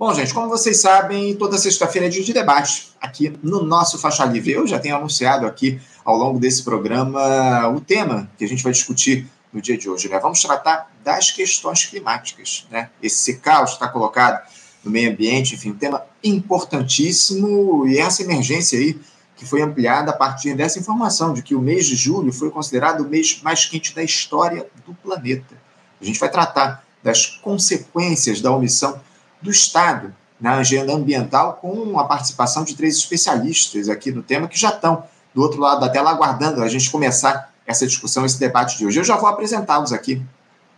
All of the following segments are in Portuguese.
Bom, gente, como vocês sabem, toda sexta-feira é dia de debate aqui no nosso Faixa Livre. Eu já tenho anunciado aqui ao longo desse programa o tema que a gente vai discutir no dia de hoje. Né? Vamos tratar das questões climáticas. Né? Esse caos está colocado no meio ambiente, enfim, um tema importantíssimo e essa emergência aí que foi ampliada a partir dessa informação de que o mês de julho foi considerado o mês mais quente da história do planeta. A gente vai tratar das consequências da omissão do Estado na agenda ambiental, com a participação de três especialistas aqui no tema que já estão do outro lado da tela aguardando a gente começar essa discussão, esse debate de hoje. Eu já vou apresentá-los aqui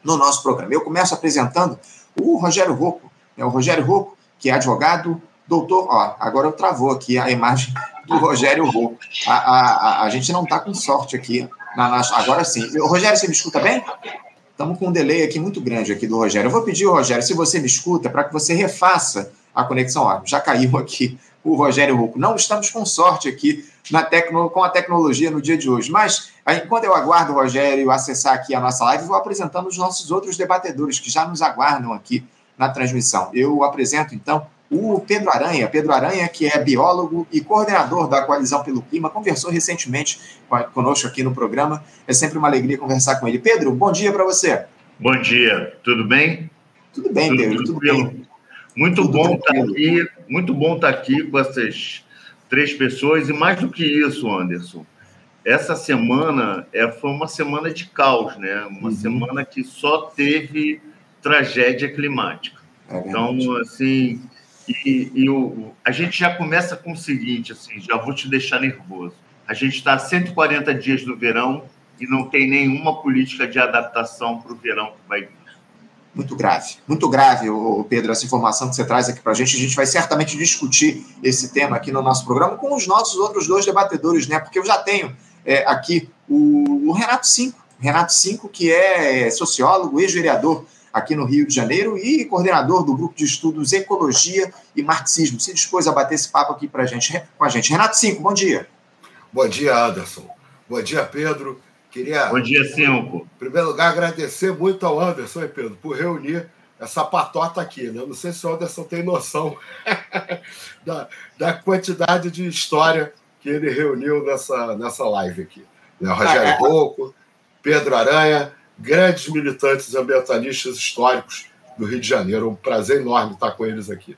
no nosso programa. Eu começo apresentando o Rogério Rocco, né? o Rogério Rocco, que é advogado, doutor. Ó, agora eu travou aqui a imagem do Rogério Rocco. A, a, a, a gente não está com sorte aqui. Na, na, agora sim. Rogério, você me escuta bem? Estamos com um delay aqui muito grande aqui do Rogério. Eu vou pedir, Rogério, se você me escuta, para que você refaça a conexão. Já caiu aqui o Rogério Ruco. Não estamos com sorte aqui na tecno, com a tecnologia no dia de hoje. Mas, enquanto eu aguardo o Rogério acessar aqui a nossa live, vou apresentando os nossos outros debatedores que já nos aguardam aqui na transmissão. Eu apresento, então, o Pedro Aranha. Pedro Aranha, que é biólogo e coordenador da Coalizão pelo Clima, conversou recentemente conosco aqui no programa. É sempre uma alegria conversar com ele. Pedro, bom dia para você. Bom dia, tudo bem? Tudo bem, tudo, Pedro, tudo, bem. Muito tudo bom estar tá aqui, muito bom estar tá aqui com essas três pessoas e mais do que isso, Anderson. Essa semana é, foi uma semana de caos, né? Uma uhum. semana que só teve tragédia climática. É então, assim, e, e o, a gente já começa com o seguinte, assim, já vou te deixar nervoso. A gente está a 140 dias do verão e não tem nenhuma política de adaptação para o verão que vai vir. Muito grave, muito grave, Pedro, essa informação que você traz aqui para a gente. A gente vai certamente discutir esse tema aqui no nosso programa com os nossos outros dois debatedores, né? Porque eu já tenho é, aqui o, o Renato Cinco, Renato Cinco, que é sociólogo, ex-vereador aqui no Rio de Janeiro e coordenador do grupo de estudos Ecologia e Marxismo. Se dispôs a bater esse papo aqui pra gente, com a gente. Renato Cinco, bom dia. Bom dia, Anderson. Bom dia, Pedro. Queria, bom dia, Cinco. Em primeiro lugar, agradecer muito ao Anderson e Pedro por reunir essa patota aqui. Né? Não sei se o Anderson tem noção da, da quantidade de história que ele reuniu nessa, nessa live aqui. Né? Rogério. Rocco, Pedro Aranha, grandes militantes ambientalistas históricos do Rio de Janeiro. Um prazer enorme estar com eles aqui.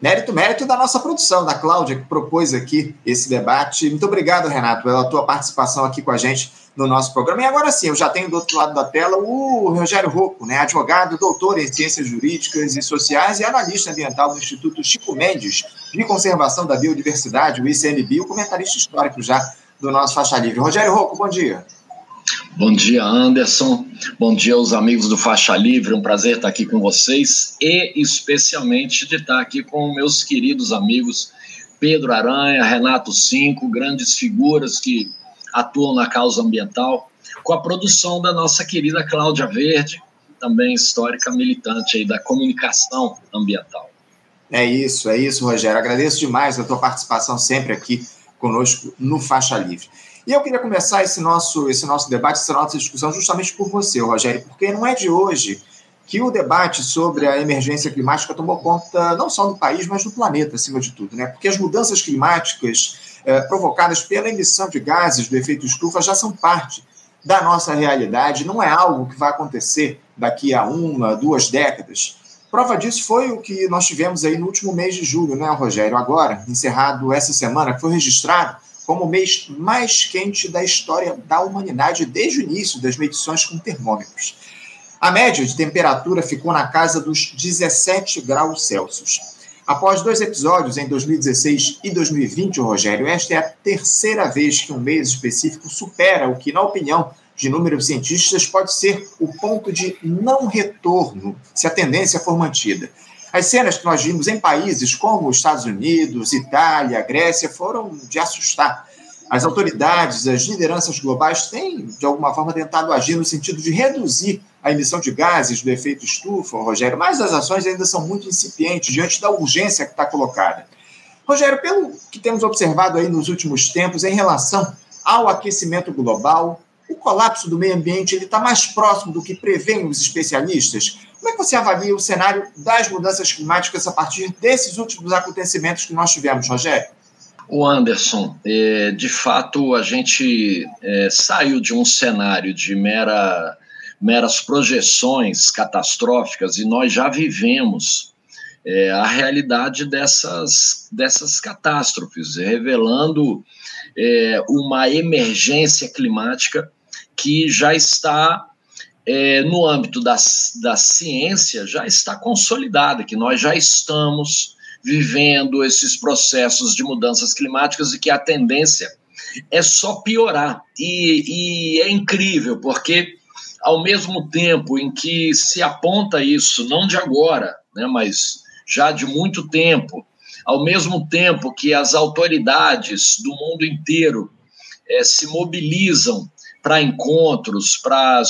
Mérito, mérito da nossa produção, da Cláudia, que propôs aqui esse debate. Muito obrigado, Renato, pela tua participação aqui com a gente no nosso programa. E agora sim, eu já tenho do outro lado da tela o Rogério Rocco, né, advogado, doutor em Ciências Jurídicas e Sociais e analista ambiental do Instituto Chico Mendes de Conservação da Biodiversidade, o ICMBio, comentarista histórico já do nosso Faixa Livre. Rogério Rocco, bom dia. Bom dia, Anderson. Bom dia aos amigos do Faixa Livre. Um prazer estar aqui com vocês e especialmente de estar aqui com meus queridos amigos Pedro Aranha, Renato Cinco, grandes figuras que atuam na causa ambiental, com a produção da nossa querida Cláudia Verde, também histórica militante aí da comunicação ambiental. É isso, é isso, Rogério. Agradeço demais a tua participação sempre aqui conosco no Faixa Livre. E eu queria começar esse nosso, esse nosso debate, essa nossa discussão, justamente por você, Rogério, porque não é de hoje que o debate sobre a emergência climática tomou conta não só do país, mas do planeta, acima de tudo, né? Porque as mudanças climáticas eh, provocadas pela emissão de gases do efeito estufa já são parte da nossa realidade, não é algo que vai acontecer daqui a uma, duas décadas. Prova disso foi o que nós tivemos aí no último mês de julho, né, Rogério? Agora, encerrado essa semana, que foi registrado como o mês mais quente da história da humanidade desde o início das medições com termômetros. A média de temperatura ficou na casa dos 17 graus Celsius. Após dois episódios em 2016 e 2020, Rogério, esta é a terceira vez que um mês específico supera o que, na opinião de inúmeros cientistas, pode ser o ponto de não retorno se a tendência for mantida. As cenas que nós vimos em países como os Estados Unidos, Itália, Grécia foram de assustar. As autoridades, as lideranças globais têm, de alguma forma, tentado agir no sentido de reduzir a emissão de gases do efeito estufa, Rogério, mas as ações ainda são muito incipientes diante da urgência que está colocada. Rogério, pelo que temos observado aí nos últimos tempos em relação ao aquecimento global, o colapso do meio ambiente está mais próximo do que prevêem os especialistas? Como é que você avalia o cenário das mudanças climáticas a partir desses últimos acontecimentos que nós tivemos, Rogério? O Anderson, é, de fato, a gente é, saiu de um cenário de mera, meras projeções catastróficas e nós já vivemos é, a realidade dessas, dessas catástrofes, revelando é, uma emergência climática que já está é, no âmbito da, da ciência, já está consolidada, que nós já estamos vivendo esses processos de mudanças climáticas e que a tendência é só piorar. E, e é incrível, porque ao mesmo tempo em que se aponta isso, não de agora, né, mas já de muito tempo, ao mesmo tempo que as autoridades do mundo inteiro é, se mobilizam para encontros, para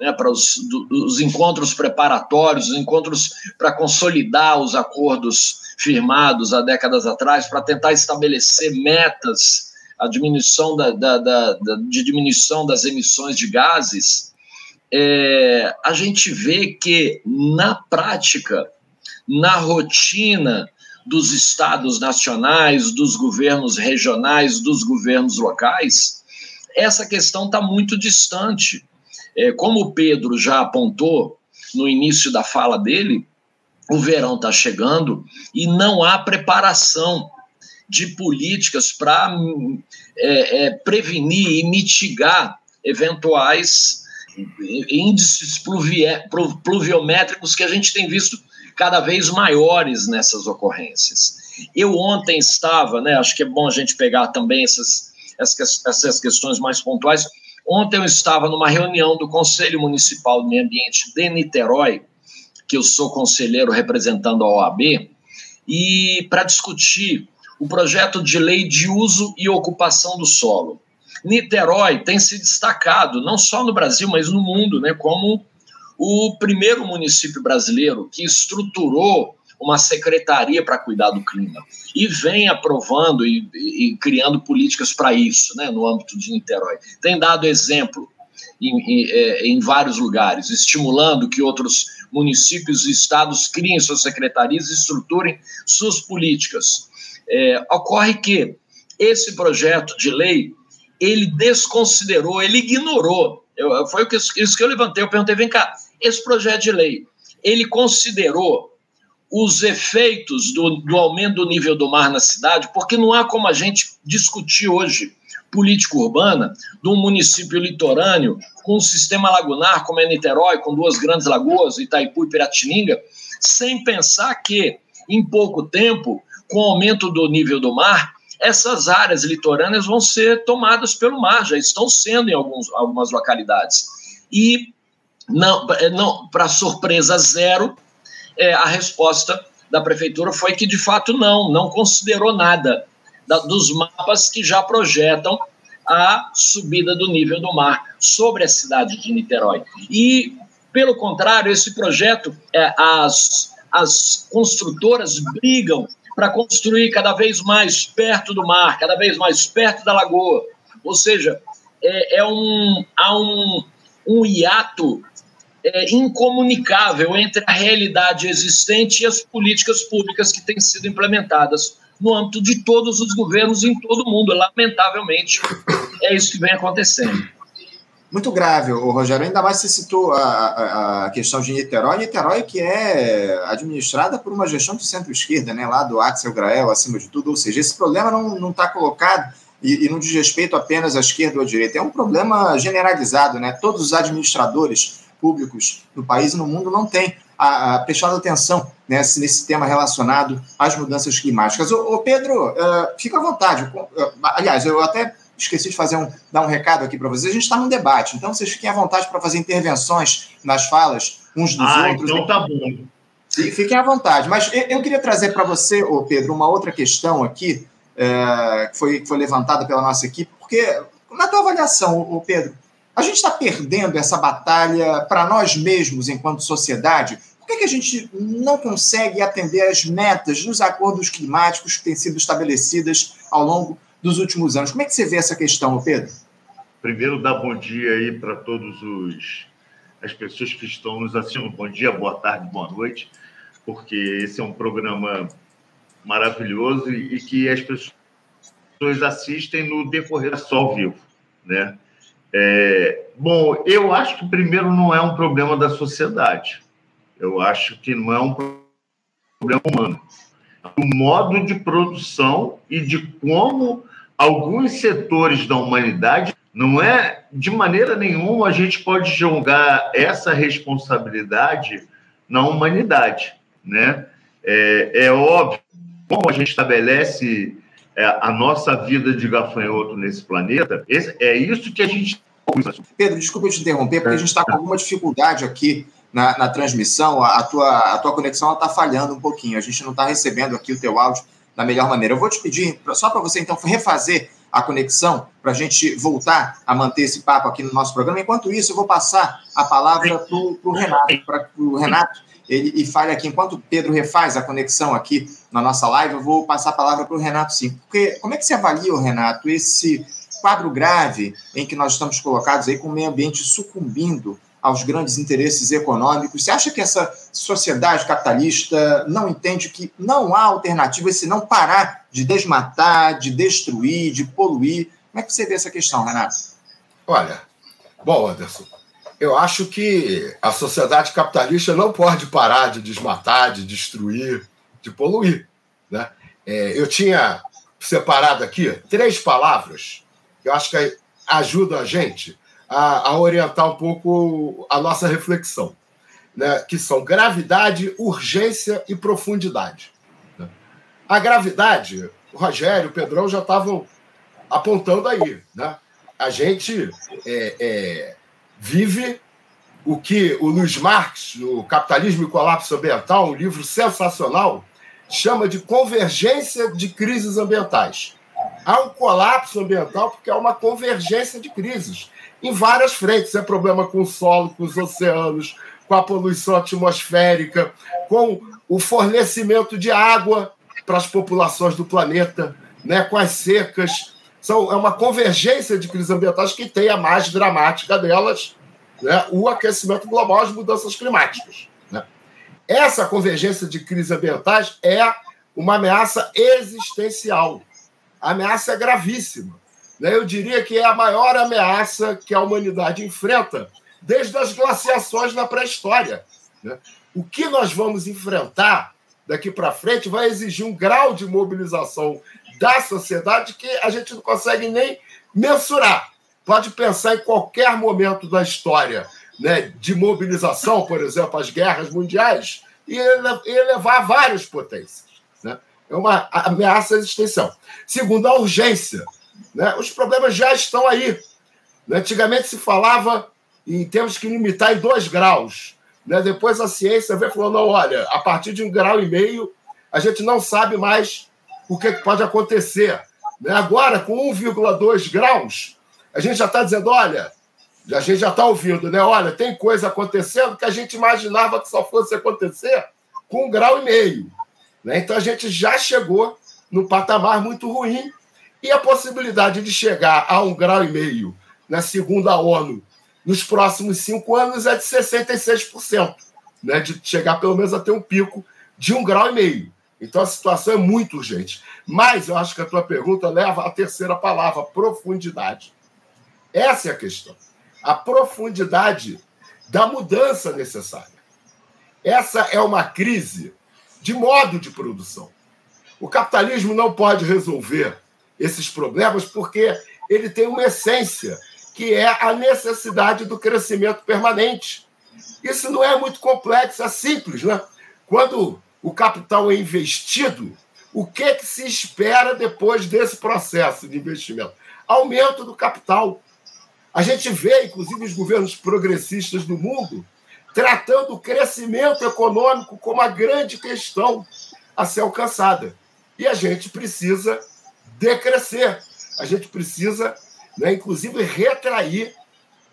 né, para os, os encontros preparatórios, os encontros para consolidar os acordos firmados há décadas atrás, para tentar estabelecer metas a diminuição da, da, da, da, de diminuição das emissões de gases, é, a gente vê que, na prática, na rotina dos estados nacionais, dos governos regionais, dos governos locais, essa questão está muito distante. É, como o Pedro já apontou no início da fala dele, o verão está chegando e não há preparação de políticas para é, é, prevenir e mitigar eventuais índices pluviométricos que a gente tem visto cada vez maiores nessas ocorrências. Eu ontem estava, né, acho que é bom a gente pegar também essas, essas questões mais pontuais. Ontem eu estava numa reunião do Conselho Municipal do Meio Ambiente de Niterói, que eu sou conselheiro representando a OAB, e para discutir o projeto de lei de uso e ocupação do solo. Niterói tem se destacado, não só no Brasil, mas no mundo, né, como o primeiro município brasileiro que estruturou uma secretaria para cuidar do clima e vem aprovando e, e criando políticas para isso, né, no âmbito de Niterói. Tem dado exemplo em, em, é, em, vários lugares, estimulando que outros municípios e estados criem suas secretarias e estruturem suas políticas. É, ocorre que esse projeto de lei ele desconsiderou, ele ignorou. Eu, foi isso que eu levantei. Eu perguntei: vem cá, esse projeto de lei ele considerou os efeitos do, do aumento do nível do mar na cidade, porque não há como a gente discutir hoje política urbana de um município litorâneo com um sistema lagunar como é Niterói, com duas grandes lagoas, Itaipu e Piratininga, sem pensar que, em pouco tempo, com o aumento do nível do mar, essas áreas litorâneas vão ser tomadas pelo mar, já estão sendo em alguns, algumas localidades. E, não, não para surpresa zero, é, a resposta da prefeitura foi que, de fato, não, não considerou nada da, dos mapas que já projetam a subida do nível do mar sobre a cidade de Niterói. E, pelo contrário, esse projeto, é, as, as construtoras brigam para construir cada vez mais perto do mar, cada vez mais perto da lagoa. Ou seja, é, é um, há um, um hiato é, incomunicável entre a realidade existente e as políticas públicas que têm sido implementadas no âmbito de todos os governos em todo o mundo. Lamentavelmente, é isso que vem acontecendo. Muito grave, Rogério. Ainda mais se citou a, a, a, questão de Niterói. Niterói que é administrada por uma gestão de centro-esquerda, né, lá do Axel Grael, acima de tudo. Ou seja, esse problema não está colocado e, e, não diz respeito apenas à esquerda ou à direita. É um problema generalizado. Né? Todos os administradores públicos no país e no mundo não têm a, a prestado atenção nesse, nesse tema relacionado às mudanças climáticas. Ô, ô Pedro, uh, fica à vontade. Aliás, eu até esqueci de fazer um, dar um recado aqui para vocês. A gente está num debate, então vocês fiquem à vontade para fazer intervenções nas falas uns dos ah, outros. Então tá bom. Fiquem à vontade. Mas eu queria trazer para você, ô Pedro, uma outra questão aqui, é, que foi, foi levantada pela nossa equipe, porque, na tua avaliação, ô Pedro, a gente está perdendo essa batalha para nós mesmos enquanto sociedade? Por que, que a gente não consegue atender às metas dos acordos climáticos que têm sido estabelecidas ao longo dos últimos anos? Como é que você vê essa questão, Pedro? Primeiro, dar bom dia aí para todos os as pessoas que estão nos assistindo. Bom dia, boa tarde, boa noite, porque esse é um programa maravilhoso e, que as pessoas assistem no decorrer só ao vivo, né? É, bom, eu acho que primeiro não é um problema da sociedade. Eu acho que não é um problema humano. O modo de produção e de como alguns setores da humanidade não é de maneira nenhuma a gente pode jogar essa responsabilidade na humanidade, né? É, é óbvio como a gente estabelece é, a nossa vida de gafanhoto nesse planeta. Esse, é isso que a gente Pedro, desculpa te interromper, porque a gente está com alguma dificuldade aqui na, na transmissão. A, a, tua, a tua conexão está falhando um pouquinho. A gente não está recebendo aqui o teu áudio da melhor maneira. Eu vou te pedir, só para você então refazer a conexão, para a gente voltar a manter esse papo aqui no nosso programa. Enquanto isso, eu vou passar a palavra para o Renato, para o Renato ele, e fale aqui, enquanto o Pedro refaz a conexão aqui na nossa live, eu vou passar a palavra para o Renato sim. Porque como é que você avalia, Renato, esse quadro grave em que nós estamos colocados aí com o meio ambiente sucumbindo aos grandes interesses econômicos. Você acha que essa sociedade capitalista não entende que não há alternativa se não parar de desmatar, de destruir, de poluir? Como é que você vê essa questão, Renato? Olha, bom, Anderson, eu acho que a sociedade capitalista não pode parar de desmatar, de destruir, de poluir. Né? É, eu tinha separado aqui três palavras que eu acho que ajudam a gente a, a orientar um pouco a nossa reflexão, né? que são gravidade, urgência e profundidade. Né? A gravidade, o Rogério, o Pedrão já estavam apontando aí. Né? A gente é, é, vive o que o Luiz Marx, no Capitalismo e Colapso Ambiental, um livro sensacional, chama de convergência de crises ambientais. Há um colapso ambiental porque há uma convergência de crises em várias frentes. É problema com o solo, com os oceanos, com a poluição atmosférica, com o fornecimento de água para as populações do planeta, né, com as secas. São, é uma convergência de crises ambientais que tem a mais dramática delas, né, o aquecimento global, as mudanças climáticas. Essa convergência de crises ambientais é uma ameaça existencial. A ameaça é gravíssima. Né? Eu diria que é a maior ameaça que a humanidade enfrenta desde as glaciações na pré-história. Né? O que nós vamos enfrentar daqui para frente vai exigir um grau de mobilização da sociedade que a gente não consegue nem mensurar. Pode pensar em qualquer momento da história né, de mobilização, por exemplo, as guerras mundiais, e elevar várias potências. Né? É uma ameaça existencial. Segundo, a urgência. Né? Os problemas já estão aí. Né? Antigamente se falava em temos que limitar em dois graus. Né? Depois a ciência veio falou: não, olha, a partir de um grau e meio, a gente não sabe mais o que pode acontecer. Né? Agora, com 1,2 graus, a gente já está dizendo: olha, a gente já está ouvindo, né? Olha, tem coisa acontecendo que a gente imaginava que só fosse acontecer com um grau e meio. Né? Então a gente já chegou no patamar muito ruim e a possibilidade de chegar a um grau e meio na segunda ONU nos próximos cinco anos é de 66%, né? de chegar pelo menos a ter um pico de um grau e meio. Então a situação é muito urgente. Mas eu acho que a tua pergunta leva à terceira palavra, profundidade. Essa é a questão. A profundidade da mudança necessária. Essa é uma crise de modo de produção. O capitalismo não pode resolver esses problemas porque ele tem uma essência, que é a necessidade do crescimento permanente. Isso não é muito complexo, é simples. Né? Quando o capital é investido, o que, que se espera depois desse processo de investimento? Aumento do capital. A gente vê, inclusive, os governos progressistas do mundo tratando o crescimento econômico como a grande questão a ser alcançada. E a gente precisa decrescer. A gente precisa, né, inclusive, retrair,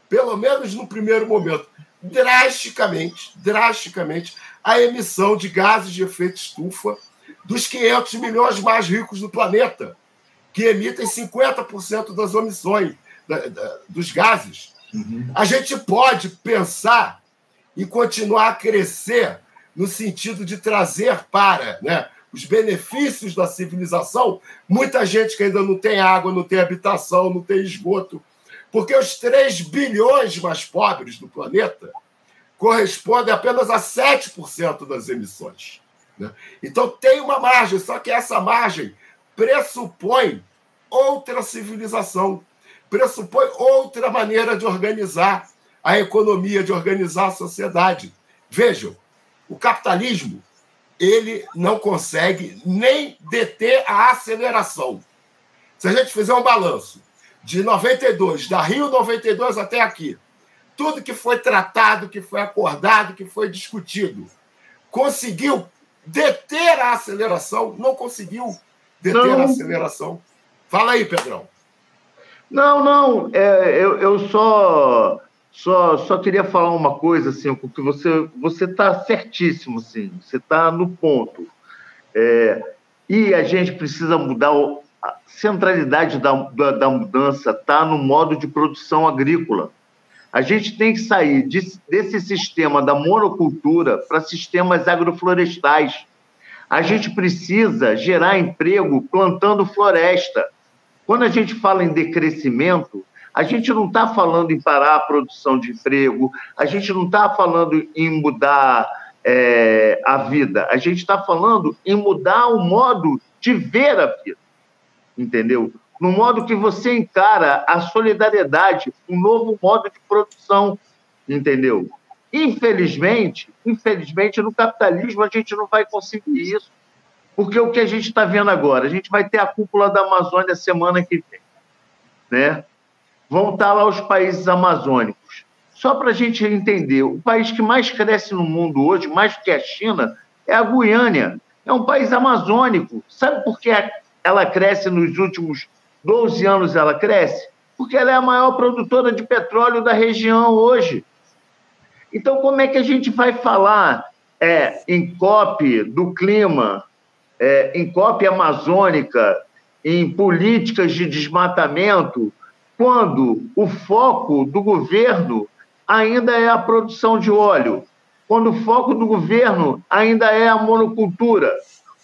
pelo menos no primeiro momento, drasticamente, drasticamente, a emissão de gases de efeito estufa dos 500 milhões mais ricos do planeta, que emitem 50% das emissões da, da, dos gases. Uhum. A gente pode pensar e continuar a crescer no sentido de trazer para né, os benefícios da civilização muita gente que ainda não tem água, não tem habitação, não tem esgoto. Porque os 3 bilhões mais pobres do planeta correspondem apenas a 7% das emissões. Né? Então tem uma margem, só que essa margem pressupõe outra civilização, pressupõe outra maneira de organizar a economia, de organizar a sociedade. Vejam, o capitalismo ele não consegue nem deter a aceleração. Se a gente fizer um balanço de 92, da Rio 92 até aqui, tudo que foi tratado, que foi acordado, que foi discutido, conseguiu deter a aceleração? Não conseguiu deter não. a aceleração. Fala aí, Pedrão. Não, não, é, eu, eu só, só, só queria falar uma coisa, assim, porque você você está certíssimo, assim, você está no ponto. É, e a gente precisa mudar, a centralidade da, da, da mudança está no modo de produção agrícola. A gente tem que sair de, desse sistema da monocultura para sistemas agroflorestais. A gente precisa gerar emprego plantando floresta. Quando a gente fala em decrescimento, a gente não está falando em parar a produção de emprego, a gente não está falando em mudar é, a vida, a gente está falando em mudar o modo de ver a vida, entendeu? no modo que você encara a solidariedade, um novo modo de produção, entendeu? Infelizmente, infelizmente, no capitalismo a gente não vai conseguir isso. Porque o que a gente está vendo agora? A gente vai ter a cúpula da Amazônia semana que vem. Né? Vão estar lá os países amazônicos. Só para a gente entender, o país que mais cresce no mundo hoje, mais que a China, é a Guiânia. É um país amazônico. Sabe por que ela cresce nos últimos 12 anos ela cresce? Porque ela é a maior produtora de petróleo da região hoje. Então, como é que a gente vai falar é, em COP do clima, é, em COP amazônica, em políticas de desmatamento, quando o foco do governo ainda é a produção de óleo, quando o foco do governo ainda é a monocultura,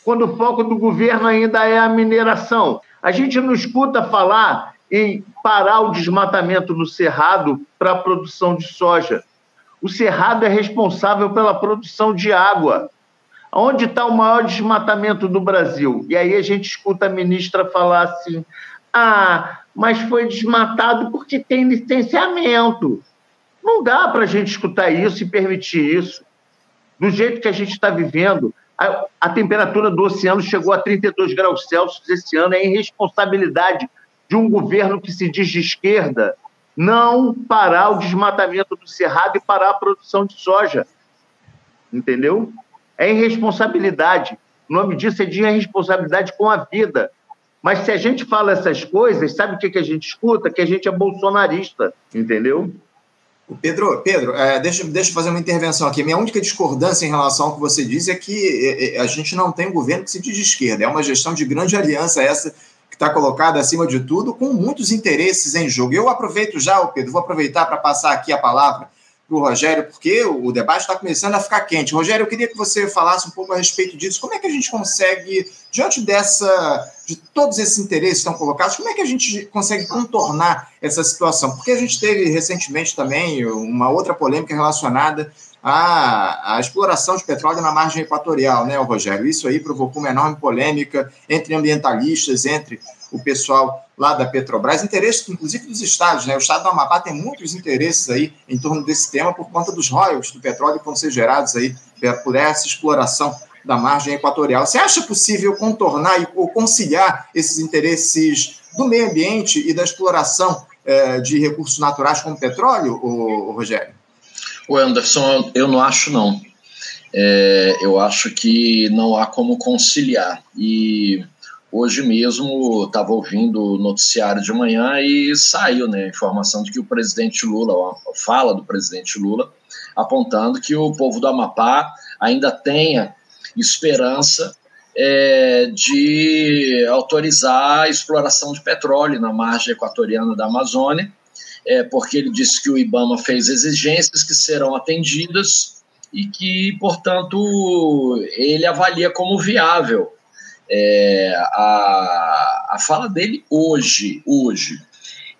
quando o foco do governo ainda é a mineração? A gente não escuta falar em parar o desmatamento no Cerrado para a produção de soja. O Cerrado é responsável pela produção de água. Onde está o maior desmatamento do Brasil? E aí a gente escuta a ministra falar assim: ah, mas foi desmatado porque tem licenciamento. Não dá para a gente escutar isso e permitir isso. Do jeito que a gente está vivendo, a, a temperatura do oceano chegou a 32 graus Celsius esse ano. É irresponsabilidade de um governo que se diz de esquerda não parar o desmatamento do cerrado e parar a produção de soja. Entendeu? É irresponsabilidade. O nome disso é de irresponsabilidade com a vida. Mas se a gente fala essas coisas, sabe o que, que a gente escuta? Que a gente é bolsonarista, entendeu? Pedro, Pedro é, deixa, deixa eu fazer uma intervenção aqui. Minha única discordância em relação ao que você diz é que é, é, a gente não tem um governo que se diz de esquerda. É uma gestão de grande aliança essa que está colocada acima de tudo, com muitos interesses em jogo. Eu aproveito já, Pedro, vou aproveitar para passar aqui a palavra para o Rogério, porque o debate está começando a ficar quente. Rogério, eu queria que você falasse um pouco a respeito disso. Como é que a gente consegue, diante dessa, de todos esses interesses que estão colocados, como é que a gente consegue contornar essa situação? Porque a gente teve recentemente também uma outra polêmica relacionada à, à exploração de petróleo na margem equatorial, né, Rogério? Isso aí provocou uma enorme polêmica entre ambientalistas, entre o pessoal lá da Petrobras, interesses inclusive dos estados, né? O estado do Amapá tem muitos interesses aí em torno desse tema por conta dos royalties do petróleo que vão ser gerados aí por essa exploração da margem equatorial. Você acha possível contornar ou conciliar esses interesses do meio ambiente e da exploração eh, de recursos naturais como petróleo, ô, ô, Rogério? O Anderson, eu não acho não. É, eu acho que não há como conciliar. E Hoje mesmo estava ouvindo o noticiário de manhã e saiu né, a informação de que o presidente Lula, a fala do presidente Lula, apontando que o povo do Amapá ainda tenha esperança é, de autorizar a exploração de petróleo na margem equatoriana da Amazônia é, porque ele disse que o IBAMA fez exigências que serão atendidas e que, portanto, ele avalia como viável. É, a, a fala dele hoje, hoje.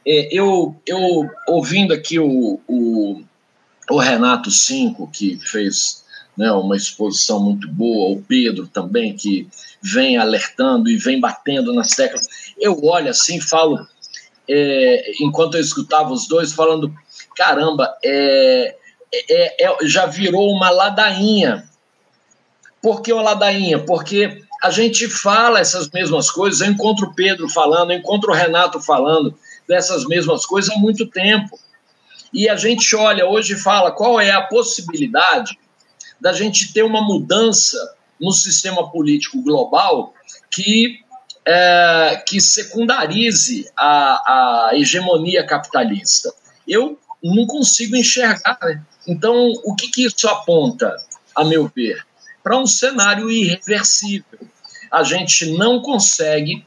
É, eu, eu ouvindo aqui o, o, o Renato Cinco, que fez né, uma exposição muito boa, o Pedro também, que vem alertando e vem batendo nas teclas. Eu olho assim e falo, é, enquanto eu escutava os dois, falando: caramba, é, é, é, já virou uma ladainha. Por que uma ladainha? Porque a gente fala essas mesmas coisas, eu encontro o Pedro falando, eu encontro o Renato falando dessas mesmas coisas há muito tempo. E a gente olha hoje e fala qual é a possibilidade da gente ter uma mudança no sistema político global que, é, que secundarize a, a hegemonia capitalista. Eu não consigo enxergar. Né? Então, o que, que isso aponta, a meu ver? Para um cenário irreversível. A gente não consegue,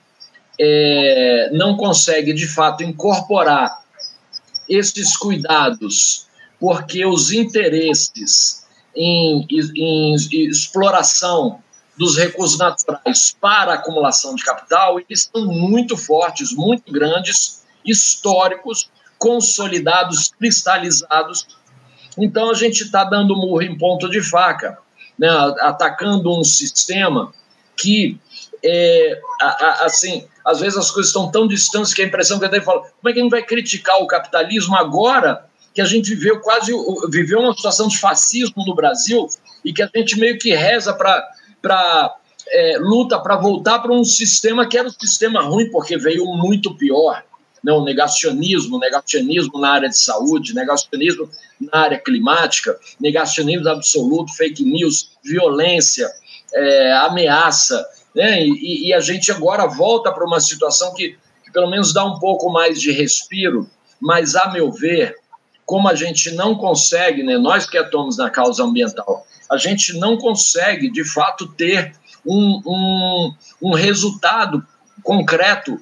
é, não consegue de fato incorporar esses cuidados, porque os interesses em, em, em exploração dos recursos naturais para acumulação de capital, eles são muito fortes, muito grandes, históricos, consolidados, cristalizados. Então a gente está dando murro em ponto de faca, né, atacando um sistema que, é, a, a, assim, às vezes as coisas estão tão distantes que a impressão que eu tenho fala, como é que a gente vai criticar o capitalismo agora que a gente viveu quase viveu uma situação de fascismo no Brasil e que a gente meio que reza para é, luta para voltar para um sistema que era um sistema ruim porque veio muito pior não, né, negacionismo, negacionismo na área de saúde, negacionismo na área climática, negacionismo absoluto, fake news, violência, é, ameaça, né? E, e, a gente agora volta para uma situação que, que pelo menos dá um pouco mais de respiro, mas a meu ver, como a gente não consegue, né, nós que atuamos na causa ambiental, a gente não consegue, de fato, ter um, um, um resultado concreto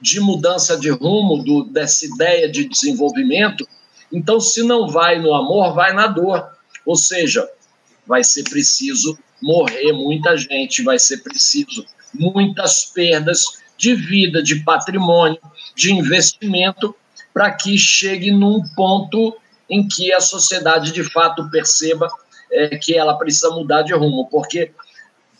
de mudança de rumo do, dessa ideia de desenvolvimento. Então, se não vai no amor, vai na dor. Ou seja, vai ser preciso morrer muita gente, vai ser preciso muitas perdas de vida, de patrimônio, de investimento, para que chegue num ponto em que a sociedade de fato perceba é, que ela precisa mudar de rumo, porque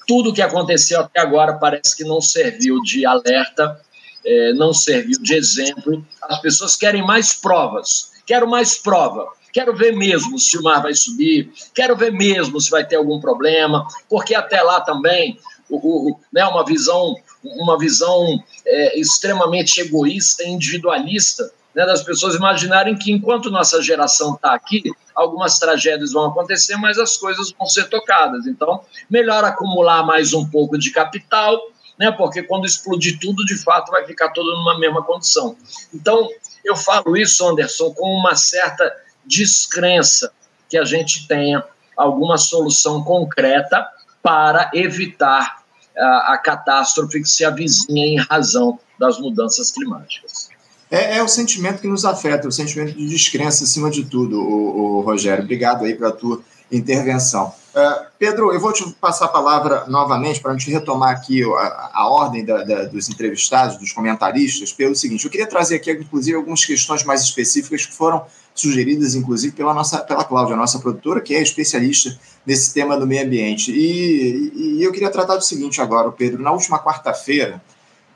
tudo que aconteceu até agora parece que não serviu de alerta, é, não serviu de exemplo. As pessoas querem mais provas, quero mais prova. Quero ver mesmo se o mar vai subir, quero ver mesmo se vai ter algum problema, porque até lá também o, o, né, uma visão, uma visão é, extremamente egoísta e individualista né, das pessoas imaginarem que enquanto nossa geração está aqui, algumas tragédias vão acontecer, mas as coisas vão ser tocadas. Então, melhor acumular mais um pouco de capital, né, porque quando explodir tudo, de fato, vai ficar todo numa mesma condição. Então, eu falo isso, Anderson, com uma certa descrença que a gente tenha alguma solução concreta para evitar a, a catástrofe que se avizinha em razão das mudanças climáticas. É, é, o sentimento que nos afeta, o sentimento de descrença acima de tudo, o, o Rogério. Obrigado aí pela tua intervenção. Uh, Pedro, eu vou te passar a palavra novamente para a gente retomar aqui a, a ordem da, da, dos entrevistados, dos comentaristas, pelo seguinte: eu queria trazer aqui, inclusive, algumas questões mais específicas que foram sugeridas, inclusive, pela nossa pela Cláudia, nossa produtora, que é especialista nesse tema do meio ambiente. E, e eu queria tratar do seguinte agora, Pedro. Na última quarta-feira,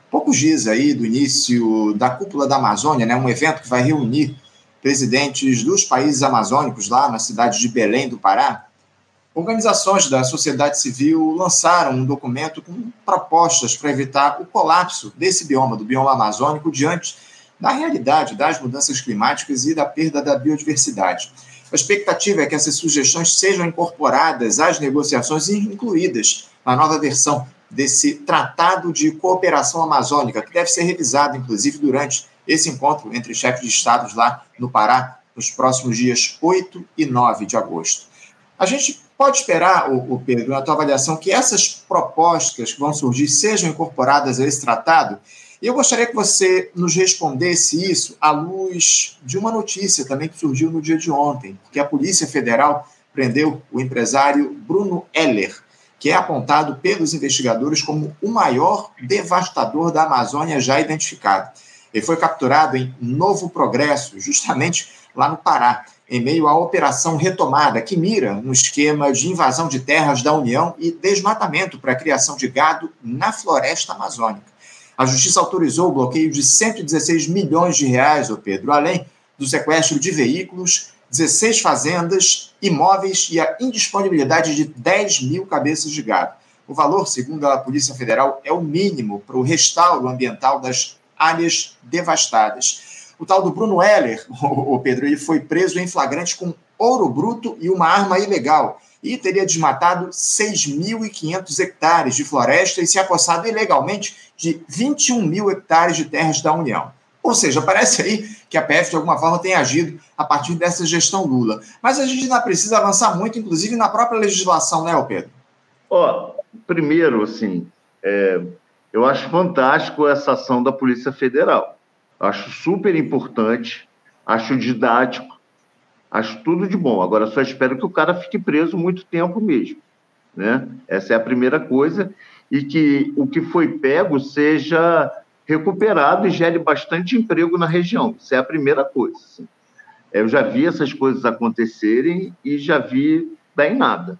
poucos dias aí do início da Cúpula da Amazônia, né, um evento que vai reunir presidentes dos países amazônicos lá na cidade de Belém do Pará, organizações da sociedade civil lançaram um documento com propostas para evitar o colapso desse bioma, do bioma amazônico, diante da realidade das mudanças climáticas e da perda da biodiversidade. A expectativa é que essas sugestões sejam incorporadas às negociações e incluídas na nova versão desse Tratado de Cooperação Amazônica, que deve ser revisado, inclusive, durante esse encontro entre chefes de estados lá no Pará, nos próximos dias 8 e 9 de agosto. A gente pode esperar, o, Pedro, na tua avaliação, que essas propostas que vão surgir sejam incorporadas a esse tratado? E eu gostaria que você nos respondesse isso à luz de uma notícia também que surgiu no dia de ontem, que a Polícia Federal prendeu o empresário Bruno Heller, que é apontado pelos investigadores como o maior devastador da Amazônia já identificado. Ele foi capturado em Novo Progresso, justamente lá no Pará, em meio à Operação Retomada, que mira um esquema de invasão de terras da União e desmatamento para a criação de gado na floresta amazônica. A Justiça autorizou o bloqueio de 116 milhões de reais, ô Pedro, além do sequestro de veículos, 16 fazendas, imóveis e a indisponibilidade de 10 mil cabeças de gado. O valor, segundo a Polícia Federal, é o mínimo para o restauro ambiental das áreas devastadas. O tal do Bruno Heller, o Pedro, ele foi preso em flagrante com ouro bruto e uma arma ilegal e teria desmatado 6.500 hectares de floresta e se apossado ilegalmente de 21 mil hectares de terras da União. Ou seja, parece aí que a PF de alguma forma tem agido a partir dessa gestão Lula. Mas a gente ainda precisa avançar muito, inclusive na própria legislação, né, Pedro? Ó, primeiro, assim, é, eu acho fantástico essa ação da Polícia Federal. Acho super importante, acho didático, acho tudo de bom. Agora, só espero que o cara fique preso muito tempo mesmo. Né? Essa é a primeira coisa. E que o que foi pego seja recuperado e gere bastante emprego na região. Isso é a primeira coisa. Assim. Eu já vi essas coisas acontecerem e já vi dar em nada.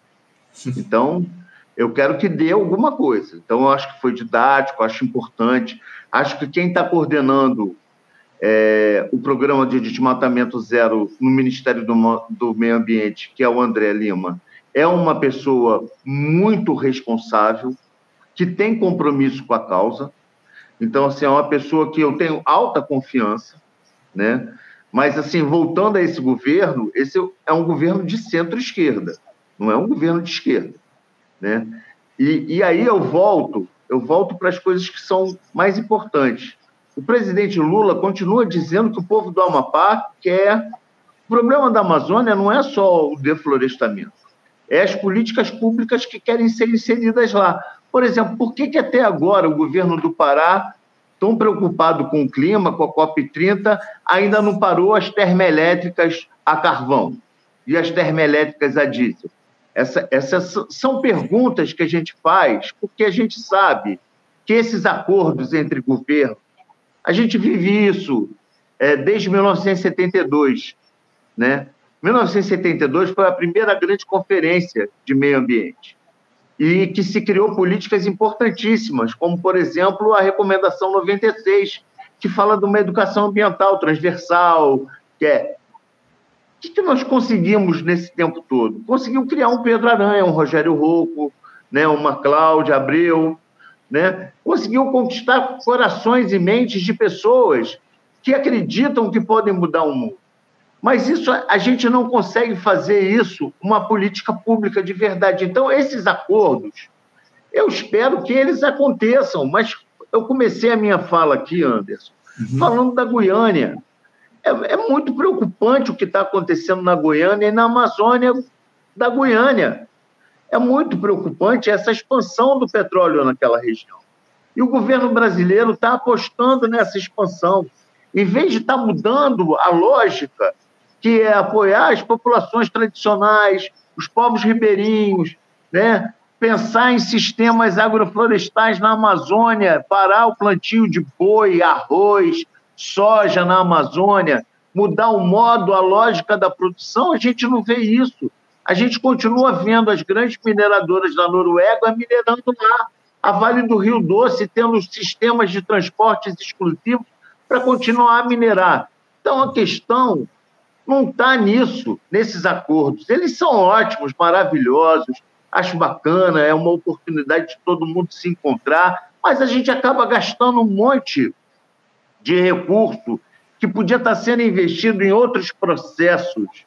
Então, eu quero que dê alguma coisa. Então, eu acho que foi didático, acho importante. Acho que quem está coordenando é, o programa de desmatamento zero no Ministério do, do Meio Ambiente, que é o André Lima, é uma pessoa muito responsável, que tem compromisso com a causa. Então, assim, é uma pessoa que eu tenho alta confiança, né? Mas, assim, voltando a esse governo, esse é um governo de centro-esquerda, não é um governo de esquerda. Né? E, e aí eu volto, eu volto para as coisas que são mais importantes. O presidente Lula continua dizendo que o povo do Amapá quer. O problema da Amazônia não é só o deflorestamento, é as políticas públicas que querem ser inseridas lá. Por exemplo, por que, que até agora o governo do Pará, tão preocupado com o clima, com a COP30, ainda não parou as termoelétricas a carvão e as termoelétricas a diesel? Essa, essas são perguntas que a gente faz porque a gente sabe que esses acordos entre governos, a gente vive isso é, desde 1972, né? 1972 foi a primeira grande conferência de meio ambiente e que se criou políticas importantíssimas, como, por exemplo, a Recomendação 96, que fala de uma educação ambiental transversal, que é o que, que nós conseguimos nesse tempo todo? Conseguimos criar um Pedro Aranha, um Rogério Rouco, né, uma Cláudia Abreu, né? conseguiu conquistar corações e mentes de pessoas que acreditam que podem mudar o mundo. Mas isso a gente não consegue fazer isso uma política pública de verdade. Então, esses acordos, eu espero que eles aconteçam, mas eu comecei a minha fala aqui, Anderson, uhum. falando da Guiânia. É, é muito preocupante o que está acontecendo na Goiânia e na Amazônia da Goiânia. É muito preocupante essa expansão do petróleo naquela região. E o governo brasileiro está apostando nessa expansão. Em vez de estar tá mudando a lógica, que é apoiar as populações tradicionais, os povos ribeirinhos, né? pensar em sistemas agroflorestais na Amazônia, parar o plantio de boi, arroz, soja na Amazônia, mudar o modo, a lógica da produção, a gente não vê isso. A gente continua vendo as grandes mineradoras da Noruega minerando lá, a Vale do Rio Doce tendo sistemas de transportes exclusivos para continuar a minerar. Então, a questão não está nisso, nesses acordos. Eles são ótimos, maravilhosos, acho bacana, é uma oportunidade de todo mundo se encontrar, mas a gente acaba gastando um monte de recurso que podia estar sendo investido em outros processos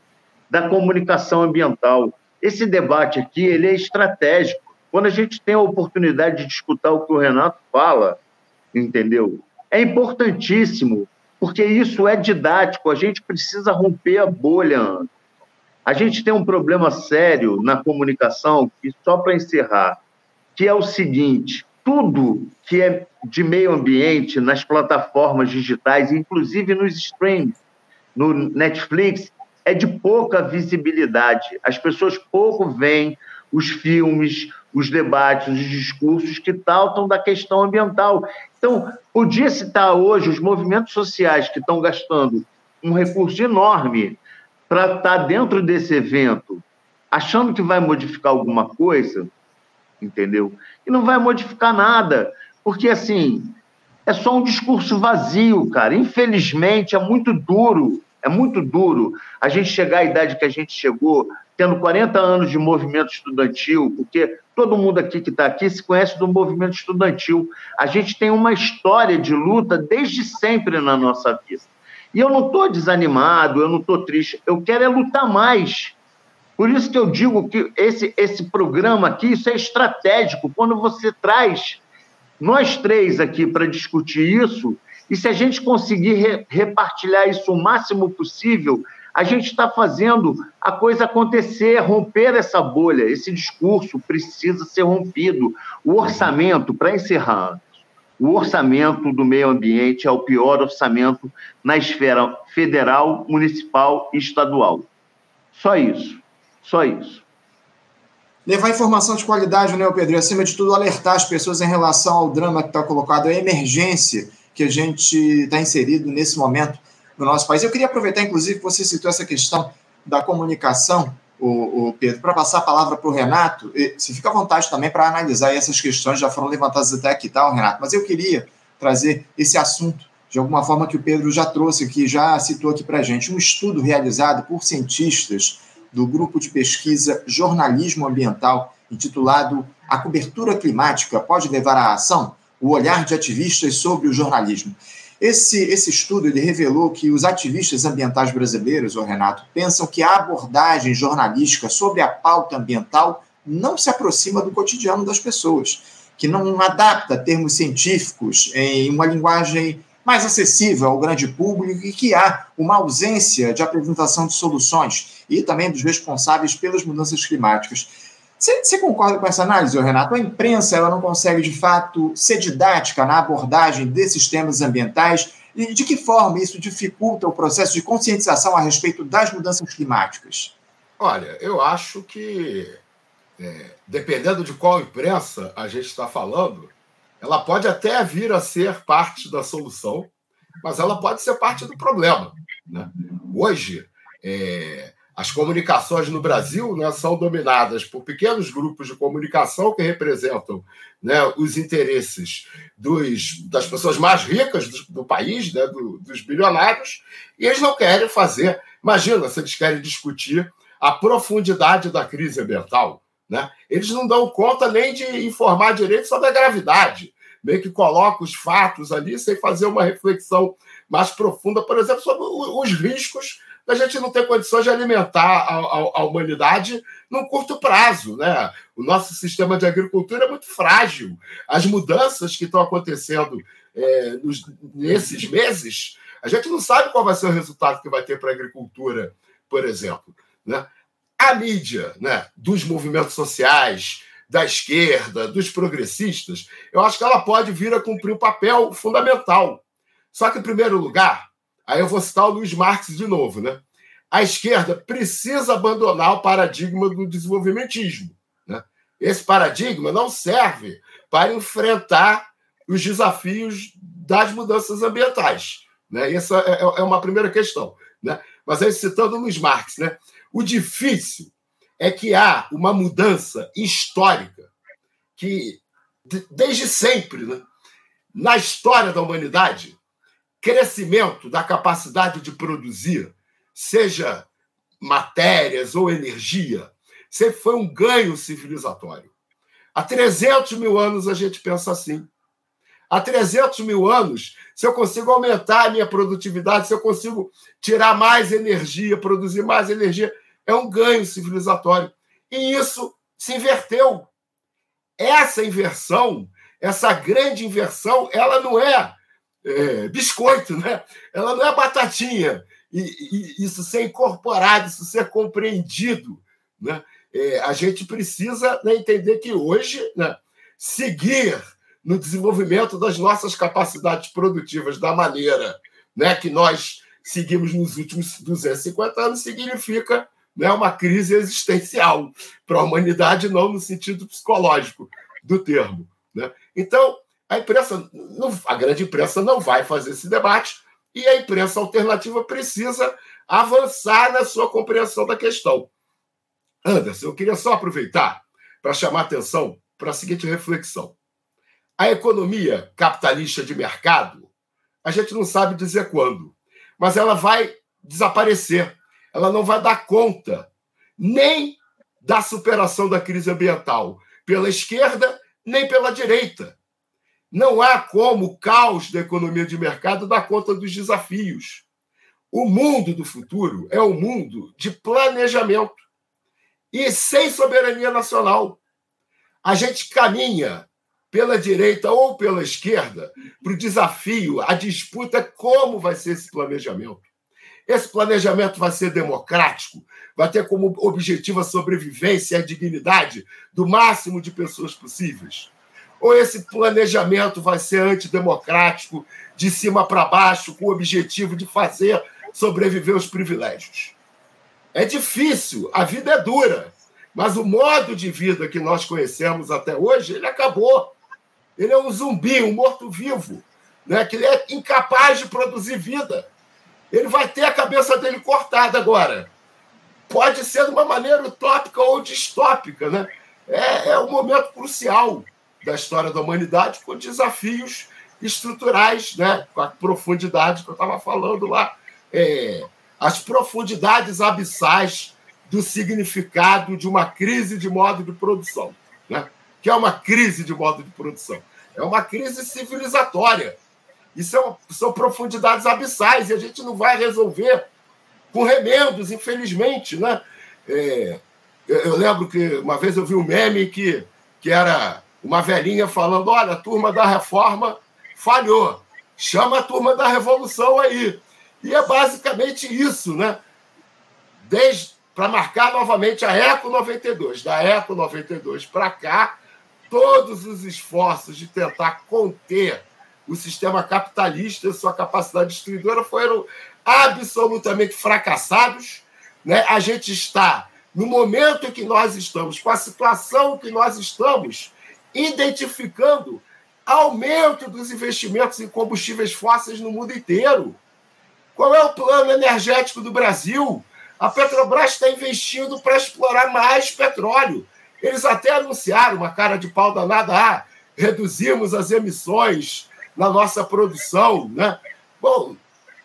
da comunicação ambiental. Esse debate aqui ele é estratégico. Quando a gente tem a oportunidade de escutar o que o Renato fala, entendeu? É importantíssimo, porque isso é didático. A gente precisa romper a bolha. A gente tem um problema sério na comunicação, e só para encerrar, que é o seguinte: tudo que é de meio ambiente nas plataformas digitais, inclusive nos streams, no Netflix, é de pouca visibilidade. As pessoas pouco veem os filmes, os debates, os discursos que tratam da questão ambiental. Então, podia citar hoje os movimentos sociais que estão gastando um recurso enorme para estar tá dentro desse evento, achando que vai modificar alguma coisa, entendeu? E não vai modificar nada, porque assim é só um discurso vazio, cara. Infelizmente é muito duro, é muito duro a gente chegar à idade que a gente chegou, tendo 40 anos de movimento estudantil, porque todo mundo aqui que está aqui se conhece do movimento estudantil. A gente tem uma história de luta desde sempre na nossa vida. E eu não estou desanimado, eu não estou triste, eu quero é lutar mais. Por isso que eu digo que esse, esse programa aqui, isso é estratégico. Quando você traz nós três aqui para discutir isso, e se a gente conseguir re, repartilhar isso o máximo possível, a gente está fazendo a coisa acontecer, romper essa bolha. Esse discurso precisa ser rompido. O orçamento, para encerrar, o orçamento do meio ambiente é o pior orçamento na esfera federal, municipal e estadual. Só isso. Só isso. Levar informação de qualidade, né, Pedro? E, acima de tudo, alertar as pessoas em relação ao drama que está colocado, a emergência que a gente está inserido nesse momento no nosso país. Eu queria aproveitar, inclusive, que você citou essa questão da comunicação o, o Pedro, para passar a palavra para o Renato. E, se fica à vontade também para analisar essas questões, já foram levantadas até aqui, tá, Renato? Mas eu queria trazer esse assunto de alguma forma que o Pedro já trouxe aqui, já citou aqui para a gente. Um estudo realizado por cientistas do grupo de pesquisa Jornalismo Ambiental, intitulado A Cobertura Climática Pode Levar à Ação? O Olhar de Ativistas sobre o Jornalismo. Esse, esse estudo ele revelou que os ativistas ambientais brasileiros, o Renato, pensam que a abordagem jornalística sobre a pauta ambiental não se aproxima do cotidiano das pessoas, que não adapta termos científicos em uma linguagem mais acessível ao grande público e que há uma ausência de apresentação de soluções e também dos responsáveis pelas mudanças climáticas. Você, concorda com essa análise, Renato? A imprensa ela não consegue, de fato, ser didática na abordagem desses temas ambientais e de que forma isso dificulta o processo de conscientização a respeito das mudanças climáticas? Olha, eu acho que, é, dependendo de qual imprensa a gente está falando, ela pode até vir a ser parte da solução, mas ela pode ser parte do problema. Né? Hoje, é, as comunicações no Brasil né, são dominadas por pequenos grupos de comunicação que representam né, os interesses dos, das pessoas mais ricas do, do país, né, do, dos bilionários, e eles não querem fazer. Imagina se eles querem discutir a profundidade da crise ambiental. Né? Eles não dão conta nem de informar direito sobre a gravidade, meio que colocam os fatos ali sem fazer uma reflexão mais profunda, por exemplo, sobre os riscos a gente não tem condições de alimentar a, a, a, humanidade num curto prazo. Né? O nosso sistema de agricultura é muito frágil. As mudanças que estão acontecendo é, nos, nesses meses, a gente não sabe qual vai ser o resultado que vai ter para a agricultura, por exemplo. Né? A mídia né, dos movimentos sociais, da esquerda, dos progressistas, eu acho que ela pode vir a cumprir um papel fundamental. Só que, em primeiro lugar, Aí eu vou citar o Luiz Marx de novo, né? A esquerda precisa abandonar o paradigma do desenvolvimentismo. Né? Esse paradigma não serve para enfrentar os desafios das mudanças ambientais. Né? Essa é, é uma primeira questão. Né? Mas aí, citando o Luiz Marx, né? o difícil é que há uma mudança histórica que, desde sempre, né? na história da humanidade, crescimento da capacidade de produzir, seja matérias ou energia, sempre foi um ganho civilizatório. Há 300 mil anos a gente pensa assim. Há 300 mil anos, se eu consigo aumentar a minha produtividade, se eu consigo tirar mais energia, produzir mais energia, é um ganho civilizatório. E isso se inverteu. Essa inversão, essa grande inversão, ela não é é, biscoito, né? Ela não é batatinha. E, e, isso ser incorporado, isso ser compreendido, né? É, a gente precisa né, entender que hoje né, seguir no desenvolvimento das nossas capacidades produtivas da maneira né, que nós seguimos nos últimos 250 anos, significa né, uma crise existencial para a humanidade, não no sentido psicológico do termo. Né? Então, a imprensa, a grande imprensa não vai fazer esse debate e a imprensa alternativa precisa avançar na sua compreensão da questão. Anderson, eu queria só aproveitar para chamar atenção para a seguinte reflexão. A economia capitalista de mercado, a gente não sabe dizer quando, mas ela vai desaparecer. Ela não vai dar conta nem da superação da crise ambiental pela esquerda nem pela direita. Não há como o caos da economia de mercado dar conta dos desafios. O mundo do futuro é um mundo de planejamento e sem soberania nacional. A gente caminha pela direita ou pela esquerda para o desafio, a disputa é como vai ser esse planejamento. Esse planejamento vai ser democrático, vai ter como objetivo a sobrevivência e a dignidade do máximo de pessoas possíveis. Ou esse planejamento vai ser antidemocrático, de cima para baixo, com o objetivo de fazer sobreviver os privilégios. É difícil, a vida é dura, mas o modo de vida que nós conhecemos até hoje, ele acabou. Ele é um zumbi, um morto-vivo, né? que ele é incapaz de produzir vida. Ele vai ter a cabeça dele cortada agora. Pode ser de uma maneira utópica ou distópica. Né? É, é um momento crucial da história da humanidade com desafios estruturais, né? com a profundidade que eu estava falando lá. É, as profundidades abissais do significado de uma crise de modo de produção. Né? Que é uma crise de modo de produção. É uma crise civilizatória. Isso é são profundidades abissais e a gente não vai resolver com remendos, infelizmente. Né? É, eu lembro que uma vez eu vi um meme que, que era uma velhinha falando: olha, a turma da reforma falhou, chama a turma da revolução aí. E é basicamente isso, né? Desde para marcar novamente a Eco 92. Da Eco 92 para cá, todos os esforços de tentar conter o sistema capitalista e sua capacidade destruidora foram absolutamente fracassados. Né? A gente está, no momento em que nós estamos, com a situação que nós estamos, identificando aumento dos investimentos em combustíveis fósseis no mundo inteiro. Qual é o plano energético do Brasil? A Petrobras está investindo para explorar mais petróleo. Eles até anunciaram uma cara de pau danada, ah, reduzimos as emissões na nossa produção, né? Bom,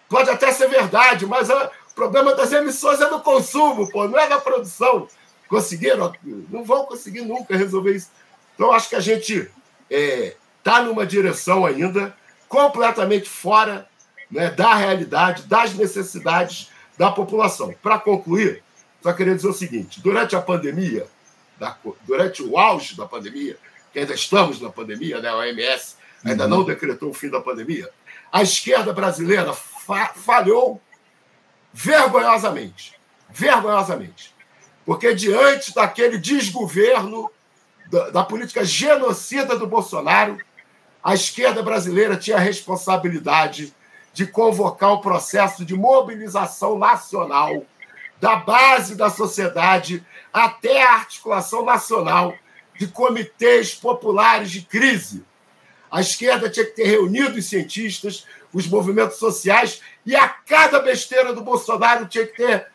pode até ser verdade, mas o problema das emissões é no consumo, pô, não é na produção. Conseguiram? Não vão conseguir nunca resolver isso. Então, acho que a gente está é, tá numa direção ainda completamente fora né, da realidade, das necessidades da população. Para concluir, só queria dizer o seguinte: durante a pandemia, durante o auge da pandemia, que ainda estamos na pandemia, né, a OMS ainda não decretou o fim da pandemia, a esquerda brasileira fa falhou vergonhosamente. Vergonhosamente. Porque diante daquele desgoverno, da, da política genocida do Bolsonaro, a esquerda brasileira tinha a responsabilidade de convocar o um processo de mobilização nacional da base da sociedade até a articulação nacional de comitês populares de crise. A esquerda tinha que ter reunido os cientistas, os movimentos sociais, e a cada besteira do Bolsonaro tinha que ter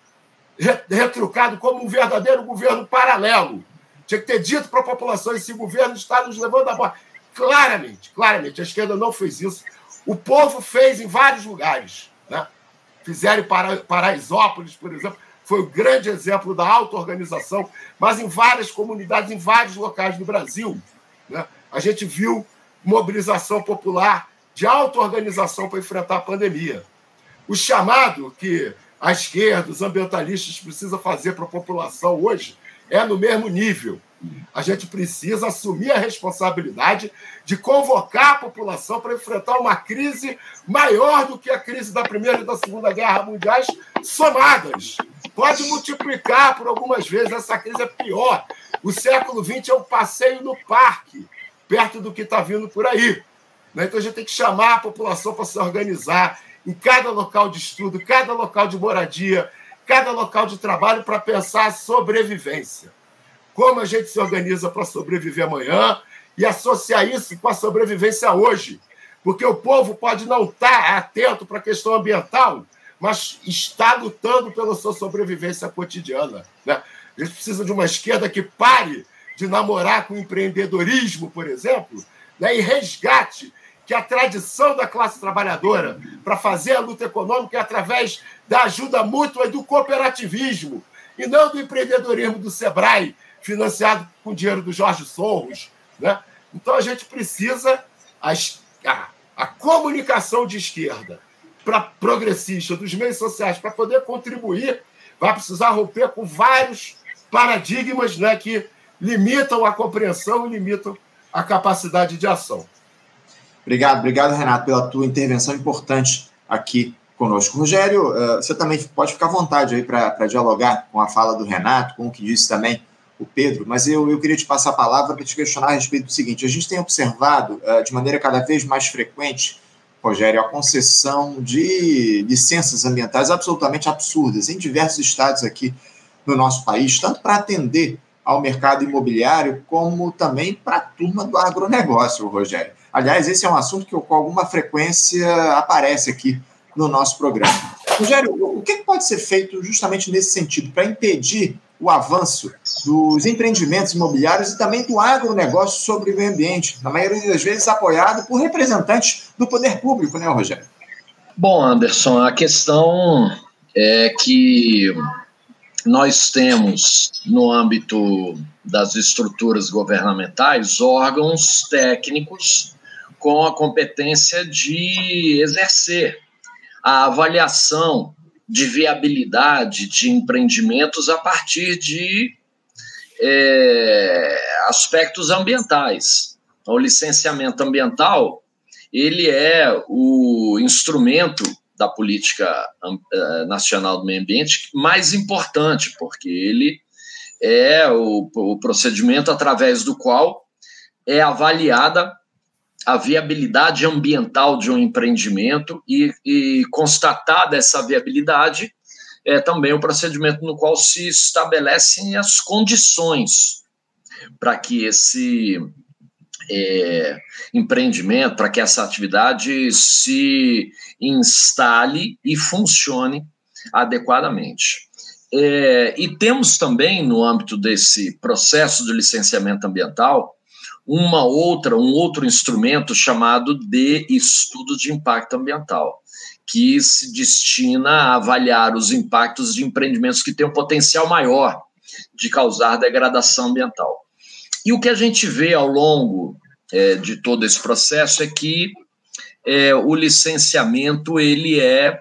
retrucado como um verdadeiro governo paralelo. Tinha que ter dito para a população: esse governo está nos levando a morte. Claramente, claramente, a esquerda não fez isso. O povo fez em vários lugares. Né? Fizeram para Paraisópolis, por exemplo, foi o grande exemplo da auto-organização, mas em várias comunidades, em vários locais do Brasil. Né? A gente viu mobilização popular de auto-organização para enfrentar a pandemia. O chamado que a esquerda, os ambientalistas precisam fazer para a população hoje é no mesmo nível. A gente precisa assumir a responsabilidade de convocar a população para enfrentar uma crise maior do que a crise da Primeira e da Segunda Guerra Mundiais somadas. Pode multiplicar por algumas vezes, essa crise é pior. O século XX é um passeio no parque. perto do que está vindo por aí. Né? Então a gente tem que chamar a população para se organizar em cada local de estudo, cada local de moradia, cada local de trabalho para pensar a sobrevivência. Como a gente se organiza para sobreviver amanhã e associar isso com a sobrevivência hoje. Porque o povo pode não estar tá atento para a questão ambiental, mas está lutando pela sua sobrevivência cotidiana. Né? A gente precisa de uma esquerda que pare de namorar com empreendedorismo, por exemplo, né? e resgate que a tradição da classe trabalhadora para fazer a luta econômica é através da ajuda mútua e do cooperativismo, e não do empreendedorismo do Sebrae, financiado com dinheiro do Jorge Soros. Né? Então a gente precisa a, a, a comunicação de esquerda para progressista dos meios sociais para poder contribuir, vai precisar romper com vários paradigmas né, que limitam a compreensão e limitam a capacidade de ação. Obrigado, obrigado, Renato, pela tua intervenção importante aqui conosco. Rogério, eh, você também pode ficar à vontade aí para dialogar com a fala do Renato, com o que disse também o Pedro, mas eu, eu queria te passar a palavra para te questionar a respeito do seguinte: a gente tem observado uh, de maneira cada vez mais frequente, Rogério, a concessão de licenças ambientais absolutamente absurdas em diversos estados aqui no nosso país, tanto para atender ao mercado imobiliário, como também para a turma do agronegócio, Rogério. Aliás, esse é um assunto que com alguma frequência aparece aqui no nosso programa. Rogério, o que pode ser feito justamente nesse sentido, para impedir o avanço dos empreendimentos imobiliários e também do agronegócio sobre o meio ambiente, na maioria das vezes apoiado por representantes do poder público, né, Rogério? Bom, Anderson, a questão é que nós temos, no âmbito das estruturas governamentais, órgãos técnicos com a competência de exercer a avaliação de viabilidade de empreendimentos a partir de é, aspectos ambientais. O licenciamento ambiental ele é o instrumento da política é, nacional do meio ambiente mais importante, porque ele é o, o procedimento através do qual é avaliada a viabilidade ambiental de um empreendimento e, e constatada essa viabilidade, é também o procedimento no qual se estabelecem as condições para que esse é, empreendimento, para que essa atividade se instale e funcione adequadamente. É, e temos também, no âmbito desse processo de licenciamento ambiental, uma outra, um outro instrumento chamado de estudo de impacto ambiental, que se destina a avaliar os impactos de empreendimentos que têm um potencial maior de causar degradação ambiental. E o que a gente vê ao longo é, de todo esse processo é que é, o licenciamento ele é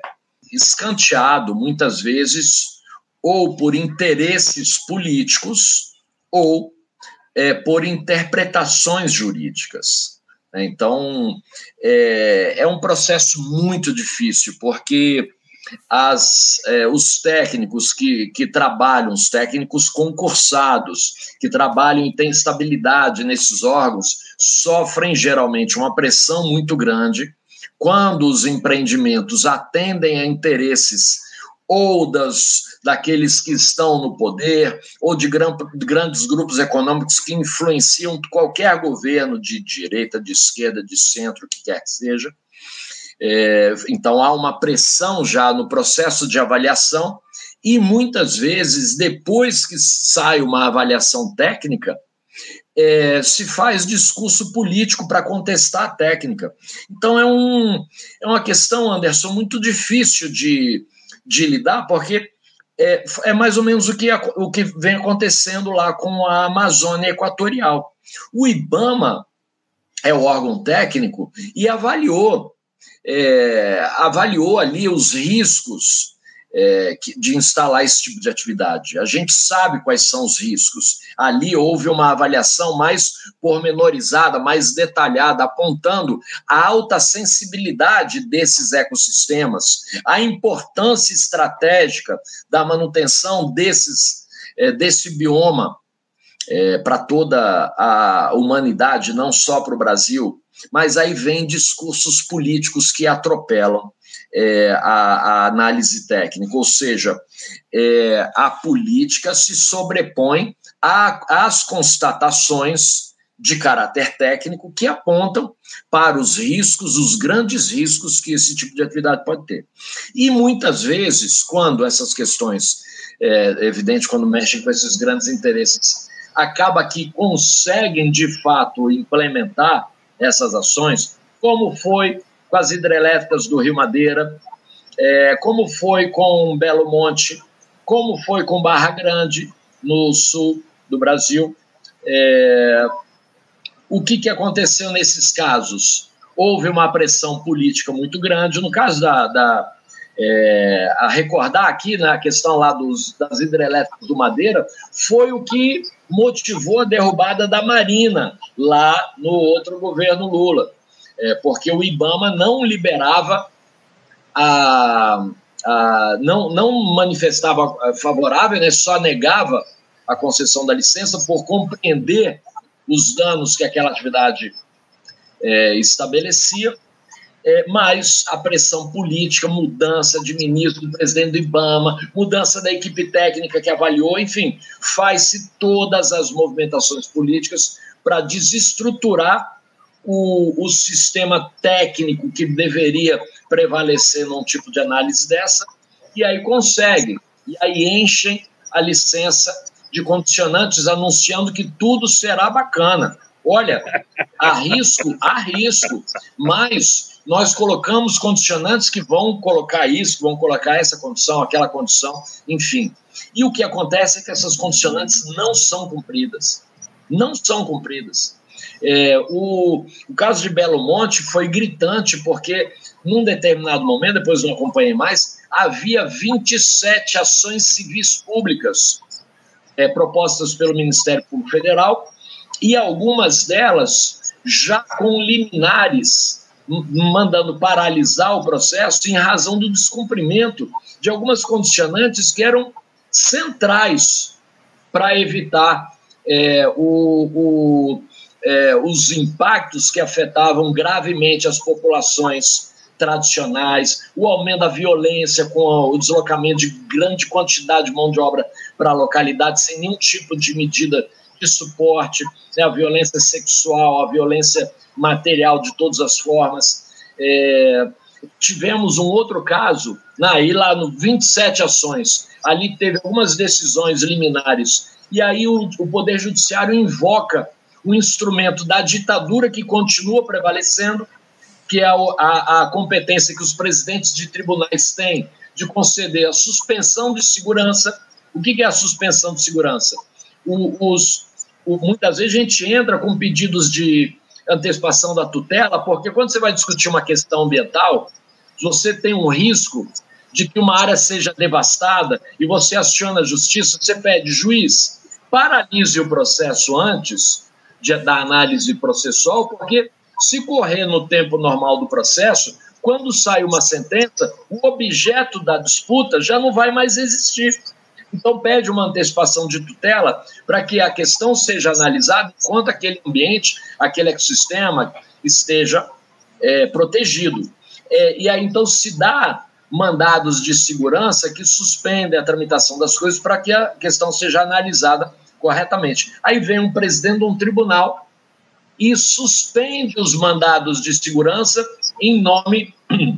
escanteado muitas vezes ou por interesses políticos ou é, por interpretações jurídicas. Né? Então, é, é, um processo muito difícil, porque as, é, os técnicos que, que trabalham, os técnicos concursados, que trabalham e têm estabilidade nesses órgãos, sofrem geralmente uma pressão muito grande quando os empreendimentos atendem a interesses ou das, daqueles que estão no poder, ou de gran, grandes grupos econômicos que influenciam qualquer governo de direita, de esquerda, de centro, que quer que seja. É, então, há uma pressão já no processo de avaliação, e muitas vezes, depois que sai uma avaliação técnica, é, se faz discurso político para contestar a técnica. Então, é, um, é uma questão, Anderson, muito difícil de, de lidar, porque é, é mais ou menos o que, o que vem acontecendo lá com a Amazônia Equatorial. O IBAMA é o órgão técnico e avaliou, é, avaliou ali os riscos é, de instalar esse tipo de atividade. A gente sabe quais são os riscos. Ali houve uma avaliação mais pormenorizada, mais detalhada, apontando a alta sensibilidade desses ecossistemas, a importância estratégica da manutenção desses, é, desse bioma é, para toda a humanidade, não só para o Brasil, mas aí vem discursos políticos que atropelam é, a, a, análise técnica, ou seja, é, a política se sobrepõe às constatações de caráter técnico que apontam para os riscos, os grandes riscos que esse tipo de atividade pode ter. E muitas vezes, quando essas questões, é evidente, quando mexem com esses grandes interesses, acaba que conseguem de fato implementar essas ações, como foi com as hidrelétricas do Rio Madeira, é, como foi com Belo Monte, como foi com Barra Grande, no sul do Brasil. É, o que, que aconteceu nesses casos? Houve uma pressão política muito grande. No caso da. da é, a recordar aqui na questão lá dos, das hidrelétricas do Madeira, foi o que motivou a derrubada da Marina lá no outro governo Lula, é, porque o IBAMA não liberava a, a não, não manifestava favorável, né, só negava a concessão da licença por compreender os danos que aquela atividade é, estabelecia, é, mas a pressão política, mudança de ministro, do presidente do IBAMA, mudança da equipe técnica que avaliou, enfim, faz-se todas as movimentações políticas para desestruturar o, o sistema técnico que deveria prevalecer num tipo de análise dessa, e aí consegue, e aí enchem a licença de condicionantes anunciando que tudo será bacana. Olha, há risco, há risco, mas nós colocamos condicionantes que vão colocar isso, que vão colocar essa condição, aquela condição, enfim. E o que acontece é que essas condicionantes não são cumpridas. Não são cumpridas. É, o, o caso de Belo Monte foi gritante, porque num determinado momento, depois não acompanhei mais, havia 27 ações civis públicas é, propostas pelo Ministério Público Federal, e algumas delas já com liminares mandando paralisar o processo em razão do descumprimento de algumas condicionantes que eram centrais para evitar é, o, o, é, os impactos que afetavam gravemente as populações tradicionais, o aumento da violência com o deslocamento de grande quantidade de mão de obra para a localidade sem nenhum tipo de medida de suporte, né, a violência sexual, a violência material de todas as formas. É, tivemos um outro caso, né, aí lá no 27 ações, ali teve algumas decisões liminares, e aí o, o Poder Judiciário invoca o instrumento da ditadura que continua prevalecendo, que é a, a, competência que os presidentes de tribunais têm de conceder a suspensão de segurança. O que, que é a suspensão de segurança? O, os, o, muitas vezes a gente entra com pedidos de antecipação da tutela, porque quando você vai discutir uma questão ambiental, você tem um risco de que uma área seja devastada e você aciona a justiça, você pede, juiz, paralise o processo antes de, da análise processual, porque se correr no tempo normal do processo, quando sai uma sentença, o objeto da disputa já não vai mais existir. Então, pede uma antecipação de tutela para que a questão seja analisada enquanto aquele ambiente, aquele ecossistema esteja é, protegido. É, e aí, então, se dá mandados de segurança que suspendem a tramitação das coisas para que a questão seja analisada corretamente. Aí vem um presidente de um tribunal e suspende os mandados de segurança em nome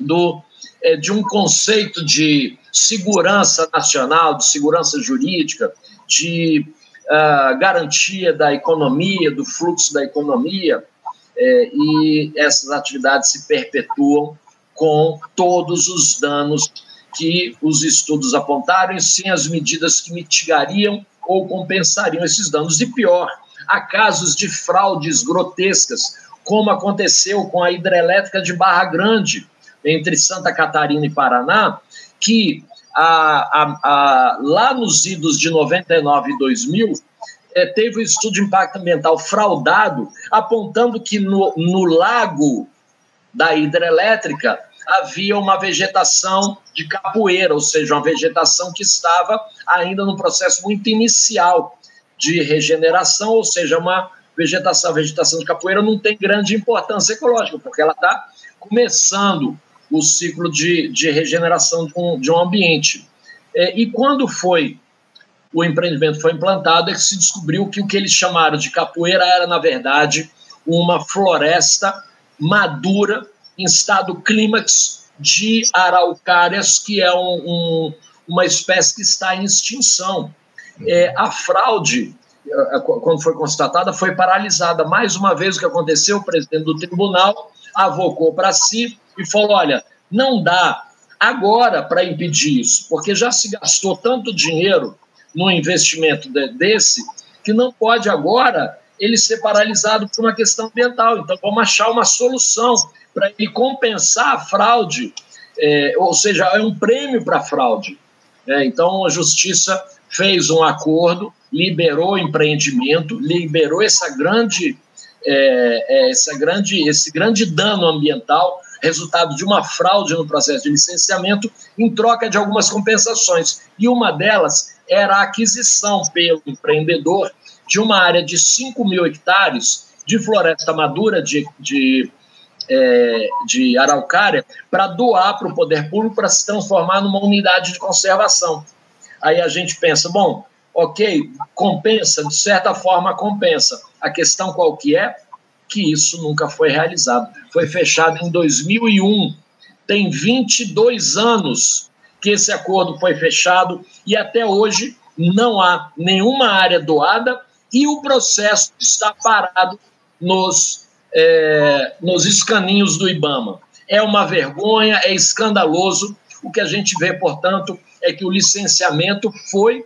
do, é, de um conceito de segurança nacional, de segurança jurídica, de uh, garantia da economia, do fluxo da economia, é, e essas atividades se perpetuam com todos os danos que os estudos apontaram, sem as medidas que mitigariam ou compensariam esses danos. E pior, há casos de fraudes grotescas, como aconteceu com a hidrelétrica de Barra Grande, entre Santa Catarina e Paraná, que a, a, a, lá nos idos de 99 e 2000, é, teve um estudo de impacto ambiental fraudado, apontando que no, no lago da hidrelétrica havia uma vegetação de capoeira, ou seja, uma vegetação que estava ainda no processo muito inicial de regeneração, ou seja, uma vegetação, a vegetação de capoeira não tem grande importância ecológica, porque ela está começando o ciclo de, de regeneração de um, de um ambiente. É, e quando foi o empreendimento foi implantado, é que se descobriu que o que eles chamaram de capoeira era, na verdade, uma floresta madura em estado clímax de araucárias, que é um, um, uma espécie que está em extinção. É, a fraude, é, quando foi constatada, foi paralisada. Mais uma vez, o que aconteceu, o presidente do tribunal avocou para si e falou: olha, não dá agora para impedir isso, porque já se gastou tanto dinheiro no investimento de, desse que não pode agora ele ser paralisado por uma questão ambiental. Então, vamos achar uma solução para ele compensar a fraude, é, ou seja, é um prêmio para fraude. É, então, a justiça fez um acordo, liberou o empreendimento, liberou essa grande, é, é essa grande, esse grande dano ambiental, resultado de uma fraude no processo de licenciamento, em troca de algumas compensações. E uma delas era a aquisição pelo empreendedor de uma área de 5 mil hectares de floresta madura de, de, é, de araucária para doar para o poder público para se transformar numa unidade de conservação. Aí a gente pensa, bom, ok, compensa, de certa forma compensa. A questão qual que é? Que isso nunca foi realizado. Foi fechado em 2001, tem 22 anos que esse acordo foi fechado e até hoje não há nenhuma área doada e o processo está parado nos, é, nos escaninhos do IBAMA. É uma vergonha, é escandaloso. O que a gente vê, portanto, é que o licenciamento foi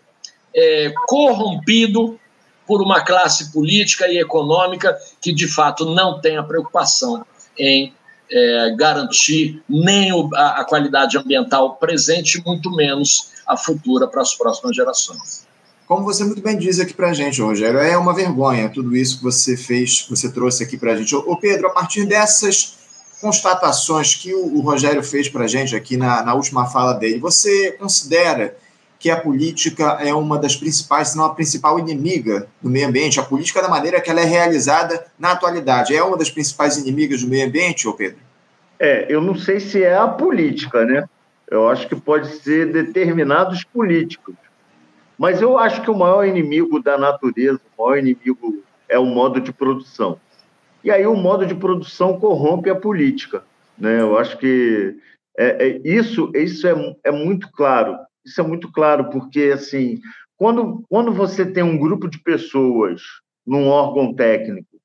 é, corrompido por uma classe política e econômica que, de fato, não tem a preocupação em é, garantir nem o, a, a qualidade ambiental presente, muito menos a futura para as próximas gerações. Como você muito bem diz aqui para a gente, Rogério, é uma vergonha tudo isso que você fez, você trouxe aqui para a gente. Ô, Pedro, a partir dessas constatações que o, o Rogério fez para a gente aqui na, na última fala dele, você considera que a política é uma das principais, se não a principal inimiga do meio ambiente? A política, da maneira que ela é realizada na atualidade, é uma das principais inimigas do meio ambiente, ô Pedro? É, eu não sei se é a política, né? Eu acho que pode ser determinados políticos. Mas eu acho que o maior inimigo da natureza, o maior inimigo é o modo de produção. E aí o modo de produção corrompe a política. Né? Eu acho que é, é, isso, isso é, é muito claro. Isso é muito claro, porque assim, quando, quando você tem um grupo de pessoas num órgão técnico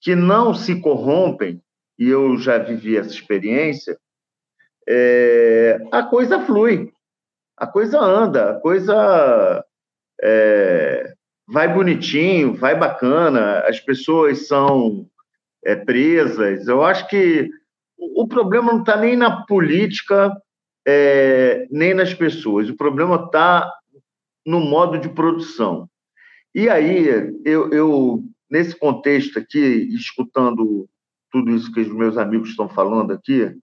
que não se corrompem, e eu já vivi essa experiência, é, a coisa flui, a coisa anda, a coisa é, vai bonitinho, vai bacana, as pessoas são é, presas. Eu acho que o problema não está nem na política, é, nem nas pessoas, o problema está no modo de produção. E aí, eu, eu, nesse contexto aqui, escutando tudo isso que os meus amigos estão falando aqui,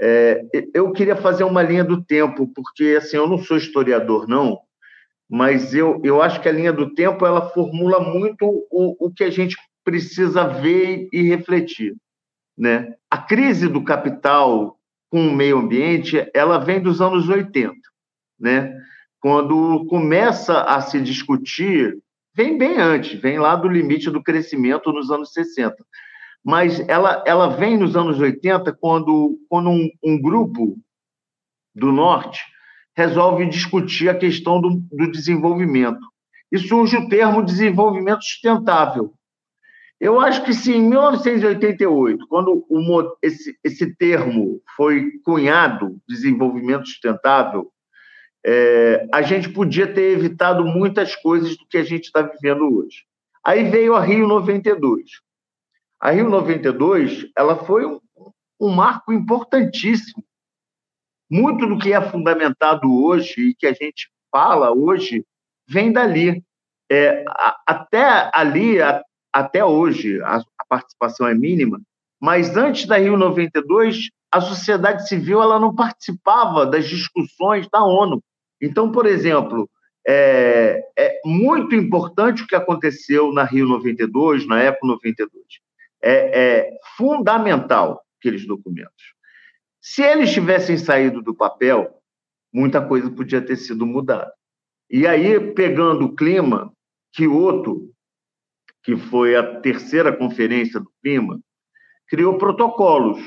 é, eu queria fazer uma linha do tempo, porque assim, eu não sou historiador, não, mas eu, eu acho que a linha do tempo ela formula muito o, o que a gente precisa ver e refletir. Né? A crise do capital com o meio ambiente ela vem dos anos 80, né? quando começa a se discutir, vem bem antes, vem lá do limite do crescimento nos anos 60. Mas ela, ela vem nos anos 80 quando, quando um, um grupo do Norte resolve discutir a questão do, do desenvolvimento. E surge o termo desenvolvimento sustentável. Eu acho que se em 1988, quando o, esse, esse termo foi cunhado, desenvolvimento sustentável, é, a gente podia ter evitado muitas coisas do que a gente está vivendo hoje. Aí veio a Rio 92. A Rio 92 ela foi um, um marco importantíssimo muito do que é fundamentado hoje e que a gente fala hoje vem dali. É, até ali, a, até hoje, a, a, participação é mínima, mas antes da Rio 92, a sociedade civil ela não participava das discussões da ONU. Então, por exemplo, é, é muito importante o que aconteceu na Rio 92, na Eco 92. É, é fundamental aqueles documentos. Se eles tivessem saído do papel, muita coisa podia ter sido mudada. E aí, pegando o clima, Kyoto, que foi a terceira conferência do clima, criou protocolos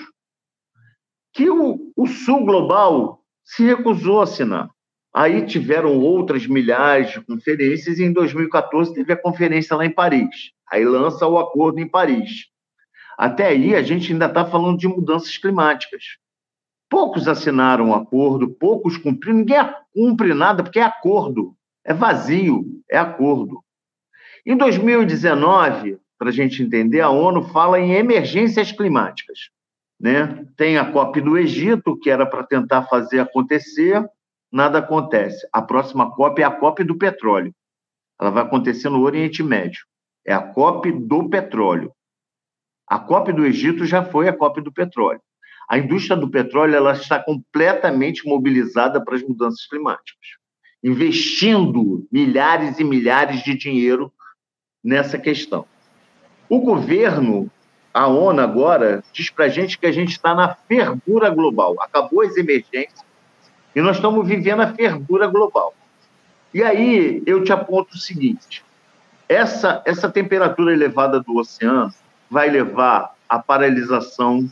que o, o Sul Global se recusou a assinar. Aí tiveram outras milhares de conferências, e em 2014 teve a conferência lá em Paris. Aí lança o acordo em Paris. Até aí, a gente ainda está falando de mudanças climáticas. Poucos assinaram o acordo, poucos cumpriram, ninguém cumpre nada, porque é acordo, é vazio, é acordo. Em 2019, para a gente entender, a ONU fala em emergências climáticas. Né? Tem a COP do Egito, que era para tentar fazer acontecer, nada acontece. A próxima COP é a COP do petróleo. Ela vai acontecer no Oriente Médio. É a COP do petróleo. A COP do Egito já foi a COP do petróleo. A indústria do petróleo ela está completamente mobilizada para as mudanças climáticas, investindo milhares e milhares de dinheiro nessa questão. O governo a ONU agora diz para a gente que a gente está na fervura global. Acabou as emergências e nós estamos vivendo a fervura global. E aí eu te aponto o seguinte: essa, essa temperatura elevada do oceano vai levar à paralisação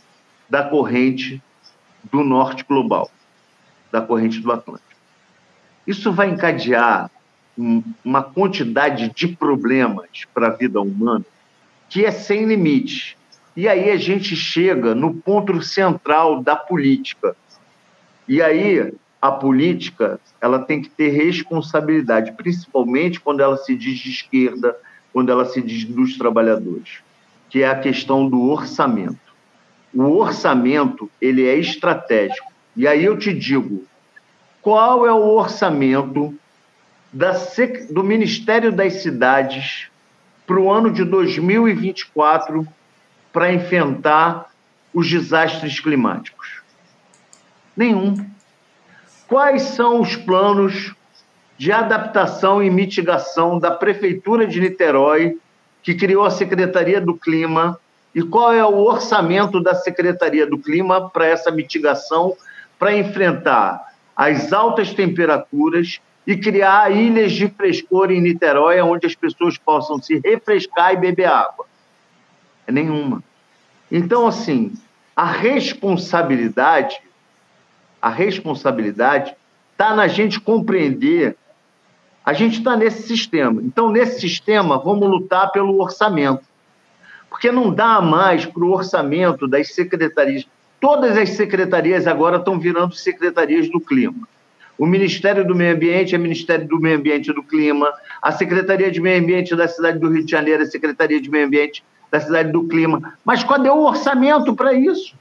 da corrente do norte global, da corrente do Atlântico. Isso vai encadear uma quantidade de problemas para a vida humana que é sem limite. E aí a gente chega no ponto central da política. E aí a política ela tem que ter responsabilidade, principalmente quando ela se diz de esquerda, quando ela se diz dos trabalhadores, que é a questão do orçamento. O orçamento ele é estratégico. E aí eu te digo, qual é o orçamento da, do Ministério das Cidades para o ano de 2024 para enfrentar os desastres climáticos? Nenhum. Quais são os planos de adaptação e mitigação da Prefeitura de Niterói, que criou a Secretaria do Clima, e qual é o orçamento da Secretaria do Clima para essa mitigação, para enfrentar as altas temperaturas e criar ilhas de frescor em Niterói, onde as pessoas possam se refrescar e beber água? É nenhuma. Então, assim, a responsabilidade, a responsabilidade está na gente compreender. A gente está nesse sistema. Então, nesse sistema, vamos lutar pelo orçamento. Porque não dá mais para o orçamento das secretarias. Todas as secretarias agora estão virando secretarias do clima. O Ministério do Meio Ambiente é Ministério do Meio Ambiente e do Clima. A Secretaria de Meio Ambiente da cidade do Rio de Janeiro é Secretaria de Meio Ambiente da cidade do clima. Mas cadê o orçamento para isso?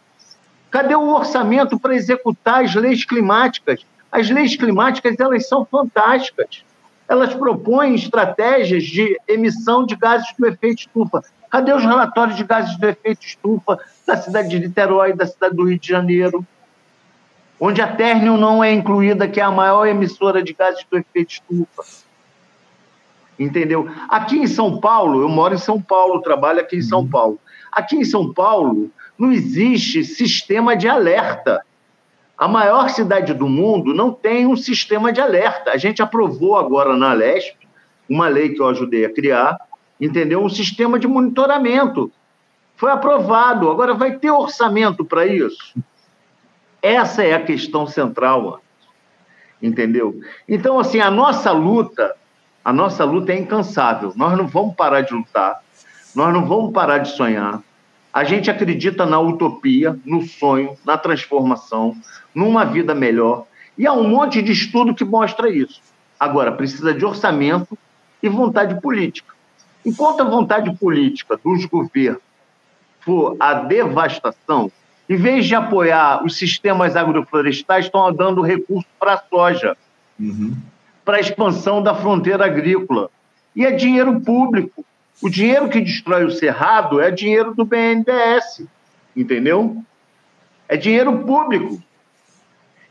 Cadê o orçamento para executar as leis climáticas? As leis climáticas elas são fantásticas. Elas propõem estratégias de emissão de gases do efeito estufa. Cadê os relatórios de gases do efeito estufa da cidade de Niterói, da cidade do Rio de Janeiro? Onde a Ternium não é incluída, que é a maior emissora de gases do efeito estufa entendeu? Aqui em São Paulo, eu moro em São Paulo, trabalho aqui em São uhum. Paulo. Aqui em São Paulo não existe sistema de alerta. A maior cidade do mundo não tem um sistema de alerta. A gente aprovou agora na Lesp uma lei que eu ajudei a criar, entendeu? Um sistema de monitoramento. Foi aprovado, agora vai ter orçamento para isso. Essa é a questão central, entendeu? Então, assim, a nossa luta a nossa luta é incansável. Nós não vamos parar de lutar, nós não vamos parar de sonhar. A gente acredita na utopia, no sonho, na transformação, numa vida melhor. E há um monte de estudo que mostra isso. Agora, precisa de orçamento e vontade política. Enquanto a vontade política dos governos for a devastação, em vez de apoiar os sistemas agroflorestais, estão dando recurso para a soja. Uhum para a expansão da fronteira agrícola. E é dinheiro público. O dinheiro que destrói o cerrado é dinheiro do BNDES, entendeu? É dinheiro público.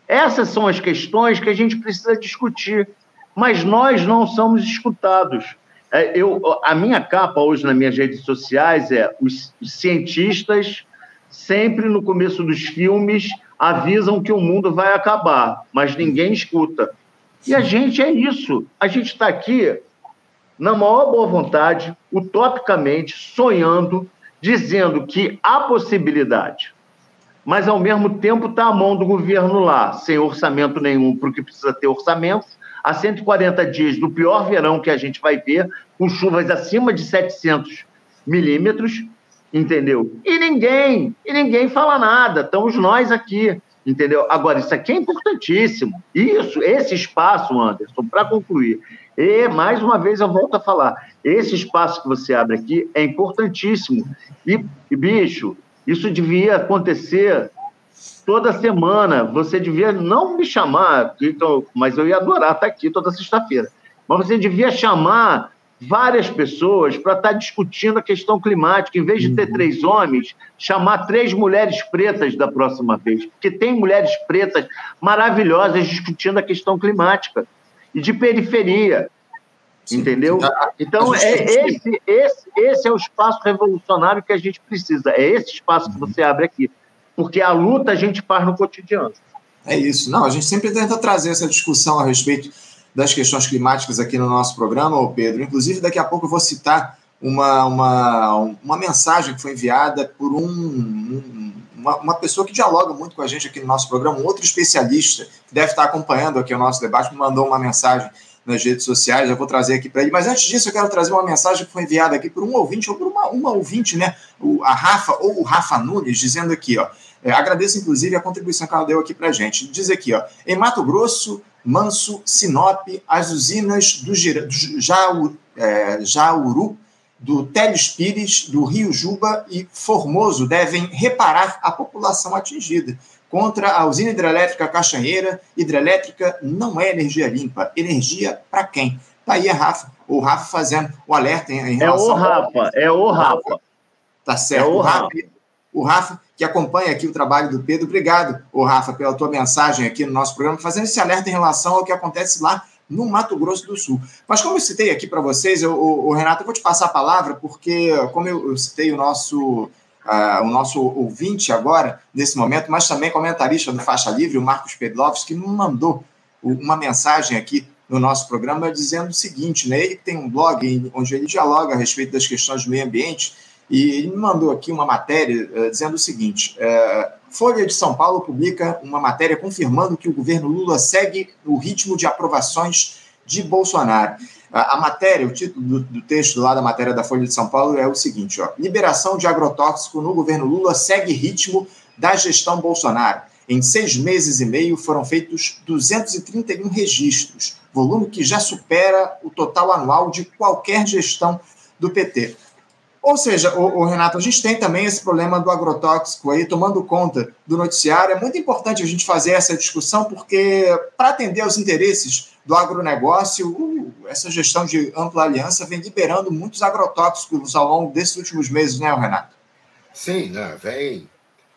Essas são as questões que a gente precisa discutir. mas nós não somos escutados. É, eu, a minha capa hoje nas minhas redes sociais é os cientistas sempre no começo dos filmes avisam que o mundo vai acabar, mas ninguém escuta. E a gente é isso. A gente está aqui na maior boa vontade, utopicamente, sonhando, dizendo que há possibilidade. Mas, ao mesmo tempo, está a mão do governo lá, sem orçamento nenhum, porque precisa ter orçamento, a 140 dias do pior verão que a gente vai ver, com chuvas acima de 700 milímetros, entendeu? E ninguém, e ninguém fala nada, estamos nós aqui, entendeu? Agora, isso aqui é importantíssimo. Isso, esse espaço, Anderson, para concluir, e, mais uma vez, eu volto a falar, esse espaço que você abre aqui é importantíssimo. E, e bicho, isso devia acontecer toda semana. Você devia não me chamar, então, mas eu ia adorar estar aqui toda sexta-feira. Mas você devia chamar várias pessoas para estar discutindo a questão climática. Em vez de ter uhum. três homens, chamar três mulheres pretas da próxima vez. Porque tem mulheres pretas maravilhosas discutindo a questão climática. E de periferia. Sim. Entendeu? Então, é esse, esse, esse é o espaço revolucionário que a gente precisa. É esse espaço que uhum. você abre aqui. Porque a luta a gente faz no cotidiano. É isso. Não, a gente sempre tenta trazer essa discussão a respeito das questões climáticas aqui no nosso programa, Pedro. Inclusive, daqui a pouco eu vou citar uma, uma, uma mensagem que foi enviada por um, um, uma, uma pessoa que dialoga muito com a gente aqui no nosso programa, um outro especialista que deve estar acompanhando aqui o nosso debate, me mandou uma mensagem nas redes sociais, eu vou trazer aqui para ele. Mas antes disso, eu quero trazer uma mensagem que foi enviada aqui por um ouvinte, ou por uma, uma ouvinte, né? O, a Rafa, ou o Rafa Nunes, dizendo aqui, ó. É, agradeço, inclusive, a contribuição que ela deu aqui para a gente. Diz aqui, ó. Em Mato Grosso, Manso, Sinop, as usinas do, do Jauru, é, Jauru, do Teles Pires, do Rio Juba e Formoso devem reparar a população atingida. Contra a usina hidrelétrica Caixanheira, hidrelétrica não é energia limpa. Energia para quem? Tá aí a Rafa, o Rafa fazendo o alerta em, em relação... É o Rafa, é o Rafa. Tá certo. É o. Rafa. O Rafa que acompanha aqui o trabalho do Pedro. Obrigado, o Rafa, pela tua mensagem aqui no nosso programa, fazendo esse alerta em relação ao que acontece lá no Mato Grosso do Sul. Mas como eu citei aqui para vocês, eu, o, Renato, eu vou te passar a palavra, porque como eu, eu citei o nosso, uh, o nosso ouvinte agora, nesse momento, mas também comentarista do Faixa Livre, o Marcos Pedlovski, me mandou uma mensagem aqui no nosso programa dizendo o seguinte, né? Ele tem um blog onde ele dialoga a respeito das questões do meio ambiente e ele me mandou aqui uma matéria uh, dizendo o seguinte: uh, Folha de São Paulo publica uma matéria confirmando que o governo Lula segue o ritmo de aprovações de Bolsonaro. A, a matéria, o título do, do, texto lá da matéria da Folha de São Paulo é o seguinte: ó, liberação de agrotóxico no governo Lula segue ritmo da gestão Bolsonaro. Em seis meses e meio foram feitos 231 registros, volume que já supera o total anual de qualquer gestão do PT. Ou seja, o, o, Renato, a gente tem também esse problema do agrotóxico aí, tomando conta do noticiário. É muito importante a gente fazer essa discussão, porque para atender aos interesses do agronegócio, essa gestão de ampla aliança vem liberando muitos agrotóxicos ao longo desses últimos meses, né, Renato? Sim, né? vem,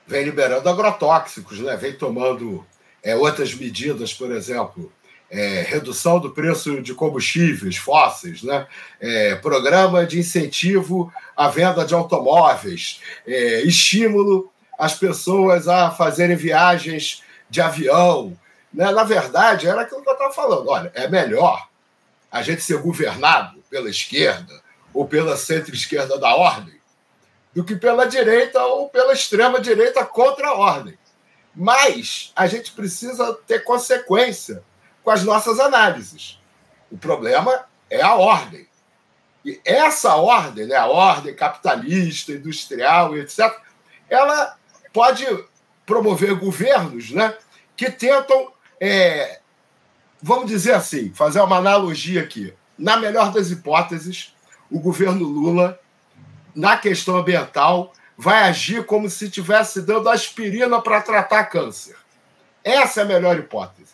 vem liberando agrotóxicos, né? vem tomando é, outras medidas, por exemplo, é, redução do preço de combustíveis fósseis, né? É, programa de incentivo à venda de automóveis, é, estímulo às pessoas a fazerem viagens de avião. Né? Na verdade, era aquilo que eu estava falando. Olha, é melhor a gente ser governado pela esquerda ou pela centro-esquerda da ordem do que pela direita ou pela extrema-direita contra a ordem. Mas a gente precisa ter consequência com as nossas análises. O problema é a ordem. E essa ordem, né, a ordem capitalista, industrial, etc., ela pode promover governos né, que tentam, é, vamos dizer assim, fazer uma analogia aqui. Na melhor das hipóteses, o governo Lula, na questão ambiental, vai agir como se estivesse dando aspirina para tratar câncer. Essa é a melhor hipótese.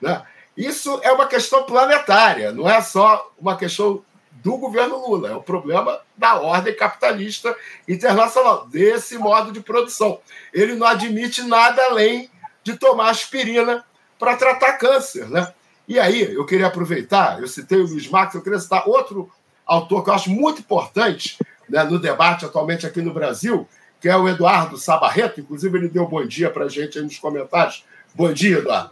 Né? Isso é uma questão planetária, não é só uma questão do governo Lula, é o um problema da ordem capitalista internacional, desse modo de produção. Ele não admite nada além de tomar aspirina para tratar câncer. Né? E aí, eu queria aproveitar, eu citei o Luiz Marques, eu queria citar outro autor que eu acho muito importante né, no debate atualmente aqui no Brasil, que é o Eduardo Sabarreto, inclusive ele deu bom dia para a gente aí nos comentários. Bom dia, Eduardo.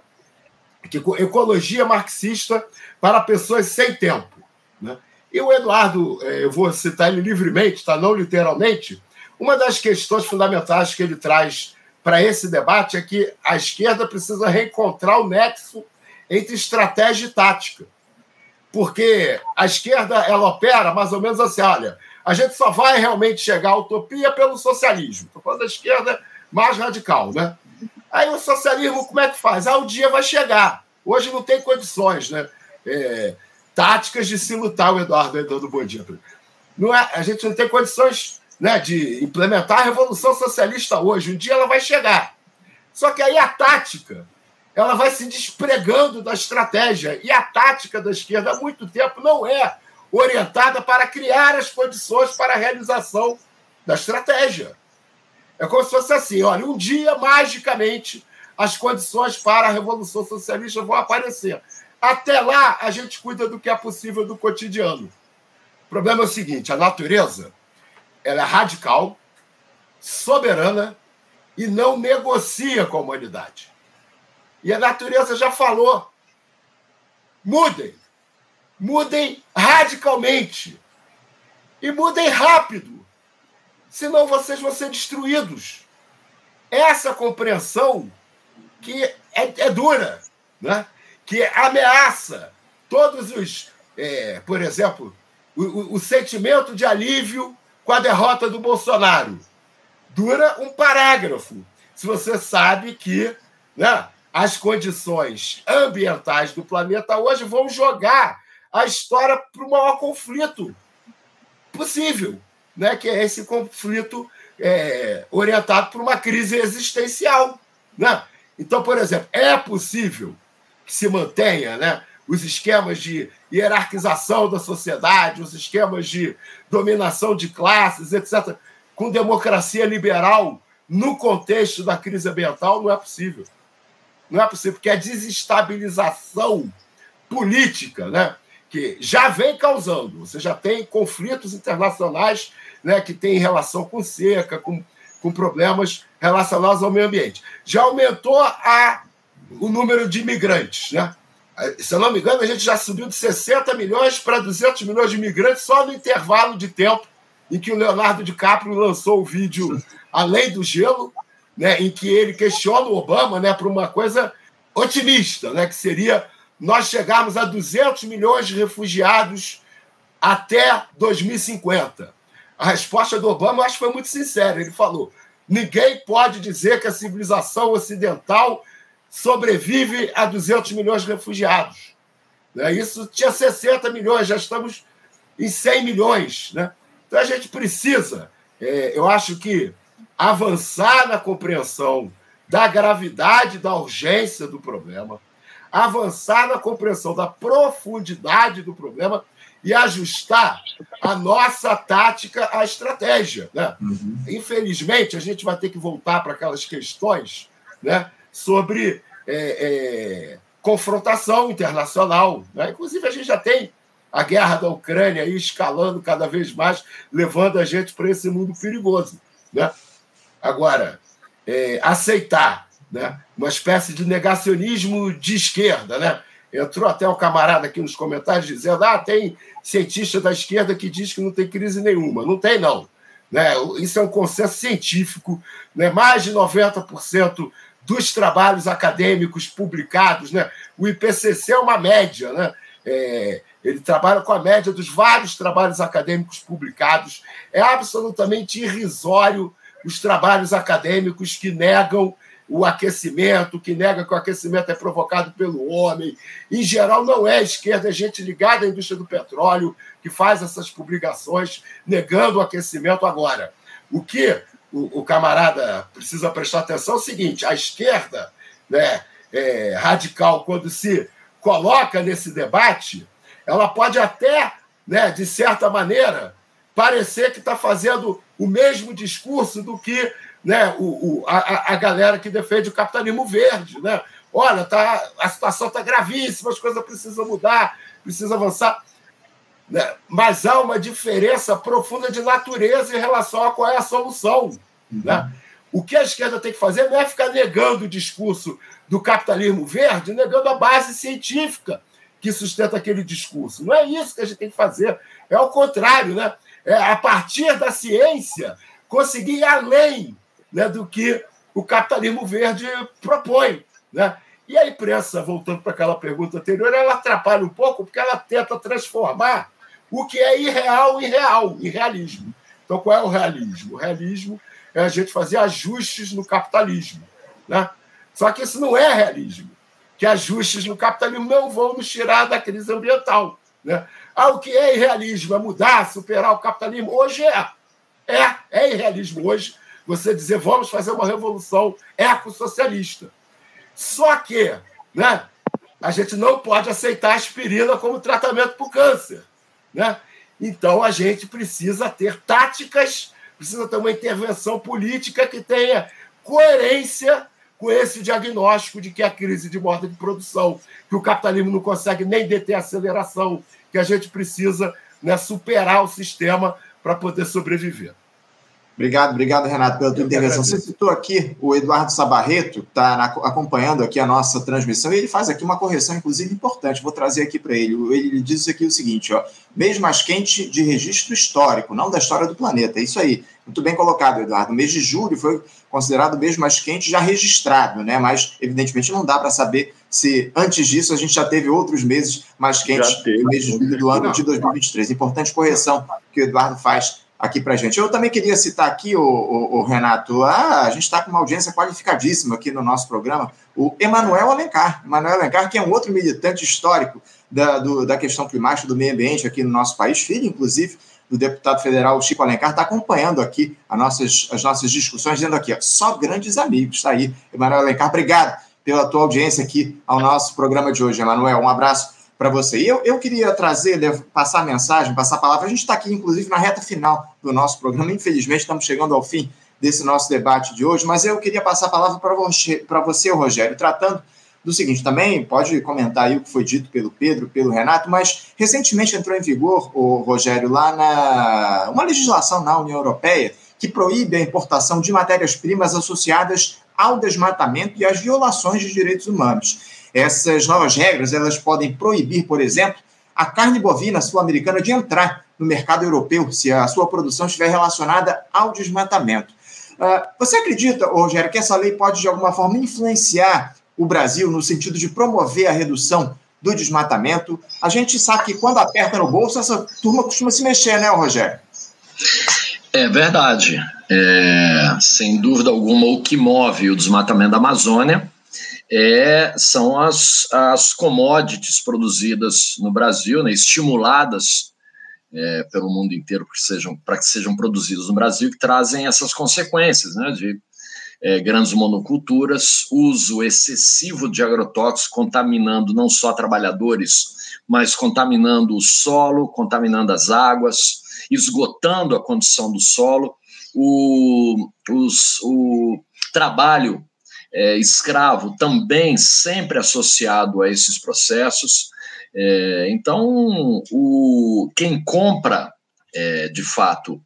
Que, ecologia marxista para pessoas sem tempo. Né? E o Eduardo, é, eu vou citar ele livremente, tá? não literalmente, uma das questões fundamentais que ele traz para esse debate é que a esquerda precisa reencontrar o nexo entre estratégia e tática. Porque a esquerda ela opera mais ou menos assim: olha, a gente só vai realmente chegar à utopia pelo socialismo. Estou falando da esquerda mais radical, né? Aí o socialismo, como é que faz? Ah, o dia vai chegar. Hoje não tem condições, né? É, táticas de se lutar, o Eduardo dando bom dia. Não é, a gente não tem condições né, de implementar a revolução socialista hoje. Um dia ela vai chegar. Só que aí a tática ela vai se despregando da estratégia. E a tática da esquerda há muito tempo não é orientada para criar as condições para a realização da estratégia. É como se fosse assim: olha, um dia, magicamente, as condições para a Revolução Socialista vão aparecer. Até lá, a gente cuida do que é possível do cotidiano. O problema é o seguinte: a natureza ela é radical, soberana e não negocia com a humanidade. E a natureza já falou. Mudem. Mudem radicalmente. E mudem rápido. Senão vocês vão ser destruídos. Essa compreensão que é, é dura, né? que ameaça todos os. É, por exemplo, o, o, o sentimento de alívio com a derrota do Bolsonaro. Dura um parágrafo. Se você sabe que né, as condições ambientais do planeta hoje vão jogar a história para o maior conflito possível, né? que é esse conflito é, orientado por uma crise existencial. Né? Então, por exemplo, é possível que se mantenha né, os esquemas de hierarquização da sociedade, os esquemas de dominação de classes, etc., com democracia liberal no contexto da crise ambiental, não é possível. Não é possível, porque a desestabilização política, né, que já vem causando, você já tem conflitos internacionais né, que têm relação com seca, com, com problemas relacionados ao meio ambiente. Já aumentou a, o número de imigrantes. Né? Se eu não me engano, a gente já subiu de 60 milhões para 200 milhões de imigrantes só no intervalo de tempo em que o Leonardo DiCaprio lançou o vídeo Além do Gelo, né, em que ele questiona o Obama né, para uma coisa otimista, né, que seria nós chegarmos a 200 milhões de refugiados até 2050. A resposta do Obama acho que foi muito sincera. Ele falou: ninguém pode dizer que a civilização ocidental sobrevive a 200 milhões de refugiados. Né? Isso tinha 60 milhões, já estamos em 100 milhões. Né? Então a gente precisa, é, eu acho que avançar na compreensão da gravidade, da urgência do problema, avançar na compreensão da profundidade do problema e ajustar a nossa tática à estratégia. Né? Uhum. Infelizmente, a gente vai ter que voltar para aquelas questões né, sobre é, é, confrontação internacional. Né? Inclusive, a gente já tem a guerra da Ucrânia aí escalando cada vez mais, levando a gente para esse mundo perigoso. Né? Agora, é, aceitar né, uma espécie de negacionismo de esquerda. Né? Entrou até um camarada aqui nos comentários dizendo: ah, tem cientista da esquerda que diz que não tem crise nenhuma. Não tem, não. Né? Isso é um consenso científico. Né? Mais de 90% dos trabalhos acadêmicos publicados. Né? O IPCC é uma média. Né? É, ele trabalha com a média dos vários trabalhos acadêmicos publicados. É absolutamente irrisório os trabalhos acadêmicos que negam o aquecimento, que nega que o aquecimento é provocado pelo homem. Em geral, não é esquerda, é gente ligada à indústria do petróleo que faz essas publicações negando o aquecimento agora. O que o, o camarada precisa prestar atenção é o seguinte: a esquerda né, é, radical, quando se coloca nesse debate, ela pode até, né, de certa maneira, parecer que está fazendo o mesmo discurso do que né, o, o, a, a galera que defende o capitalismo verde. Né? Olha, tá, a situação está gravíssima, as coisas precisam mudar, precisam avançar. Né? Mas há uma diferença profunda de natureza em relação a qual é a solução. Uhum. Né? O que a esquerda tem que fazer não é ficar negando o discurso do capitalismo verde, negando a base científica que sustenta aquele discurso. Não é isso que a gente tem que fazer. É o contrário, né? É a partir da ciência conseguir ir além né, do que o capitalismo verde propõe. Né? E a imprensa, voltando para aquela pergunta anterior, ela atrapalha um pouco porque ela tenta transformar o que é irreal em real, em realismo. Então, qual é o realismo? O realismo é a gente fazer ajustes no capitalismo. Né? Só que isso não é realismo, que ajustes no capitalismo não vão nos tirar da crise ambiental. Né? Ah, o que é irrealismo? É mudar, superar o capitalismo? Hoje é. É, é irrealismo hoje você dizer vamos fazer uma revolução ecossocialista. Só que né, a gente não pode aceitar a aspirina como tratamento para o câncer. Né? Então a gente precisa ter táticas, precisa ter uma intervenção política que tenha coerência com esse diagnóstico de que a crise de morte de produção, que o capitalismo não consegue nem deter a aceleração, que a gente precisa né, superar o sistema para poder sobreviver. Obrigado, obrigado, Renato, pela tua intervenção. Você citou aqui o Eduardo Sabarreto, está acompanhando aqui a nossa transmissão, e ele faz aqui uma correção, inclusive, importante. Vou trazer aqui para ele. Ele diz aqui o seguinte: ó, mês mais quente de registro histórico, não da história do planeta. É isso aí. Muito bem colocado, Eduardo. O mês de julho foi considerado o mês mais quente já registrado, né? Mas, evidentemente, não dá para saber se antes disso a gente já teve outros meses mais quentes no mês de julho do ano de 2023. Importante correção que o Eduardo faz aqui para gente. Eu também queria citar aqui, o, o, o Renato, ah, a gente está com uma audiência qualificadíssima aqui no nosso programa, o Emanuel Alencar. Emanuel Alencar, que é um outro militante histórico da, do, da questão climática, do meio ambiente aqui no nosso país, filho, inclusive, do deputado federal Chico Alencar, está acompanhando aqui as nossas, as nossas discussões, dizendo aqui, ó, só grandes amigos. Está aí, Emanuel Alencar. Obrigado pela tua audiência aqui ao nosso programa de hoje, Emanuel. Um abraço para você. E eu, eu queria trazer, passar mensagem, passar a palavra. A gente está aqui, inclusive, na reta final do nosso programa. Infelizmente, estamos chegando ao fim desse nosso debate de hoje, mas eu queria passar a palavra para você, você, Rogério, tratando do seguinte, também pode comentar aí o que foi dito pelo Pedro, pelo Renato, mas recentemente entrou em vigor, o Rogério, lá na uma legislação na União Europeia que proíbe a importação de matérias-primas associadas ao desmatamento e às violações de direitos humanos. Essas novas regras elas podem proibir, por exemplo, a carne bovina sul-americana de entrar no mercado europeu se a sua produção estiver relacionada ao desmatamento. Uh, você acredita, Rogério, que essa lei pode de alguma forma influenciar o Brasil no sentido de promover a redução do desmatamento? A gente sabe que quando aperta no bolso, essa turma costuma se mexer, né, Rogério? É verdade. É, sem dúvida alguma, o que move o desmatamento da Amazônia é, são as, as commodities produzidas no Brasil, né, estimuladas é, pelo mundo inteiro para que, sejam, sejam produzidas no Brasil, que trazem essas consequências né, de é, grandes monoculturas, uso excessivo de agrotóxicos, contaminando não só trabalhadores, mas contaminando o solo, contaminando as águas, esgotando a condição do solo, o, os, o trabalho é, escravo também sempre associado a esses processos. É, então, o, quem compra, é, de fato,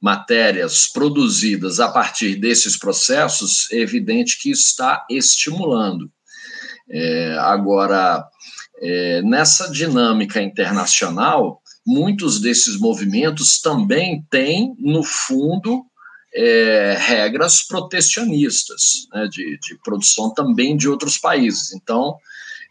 matérias produzidas a partir desses processos, é evidente que está estimulando. É, agora, é, nessa dinâmica internacional, muitos desses movimentos também têm, no fundo, é, regras protecionistas né, de, de, produção também de outros países. Então,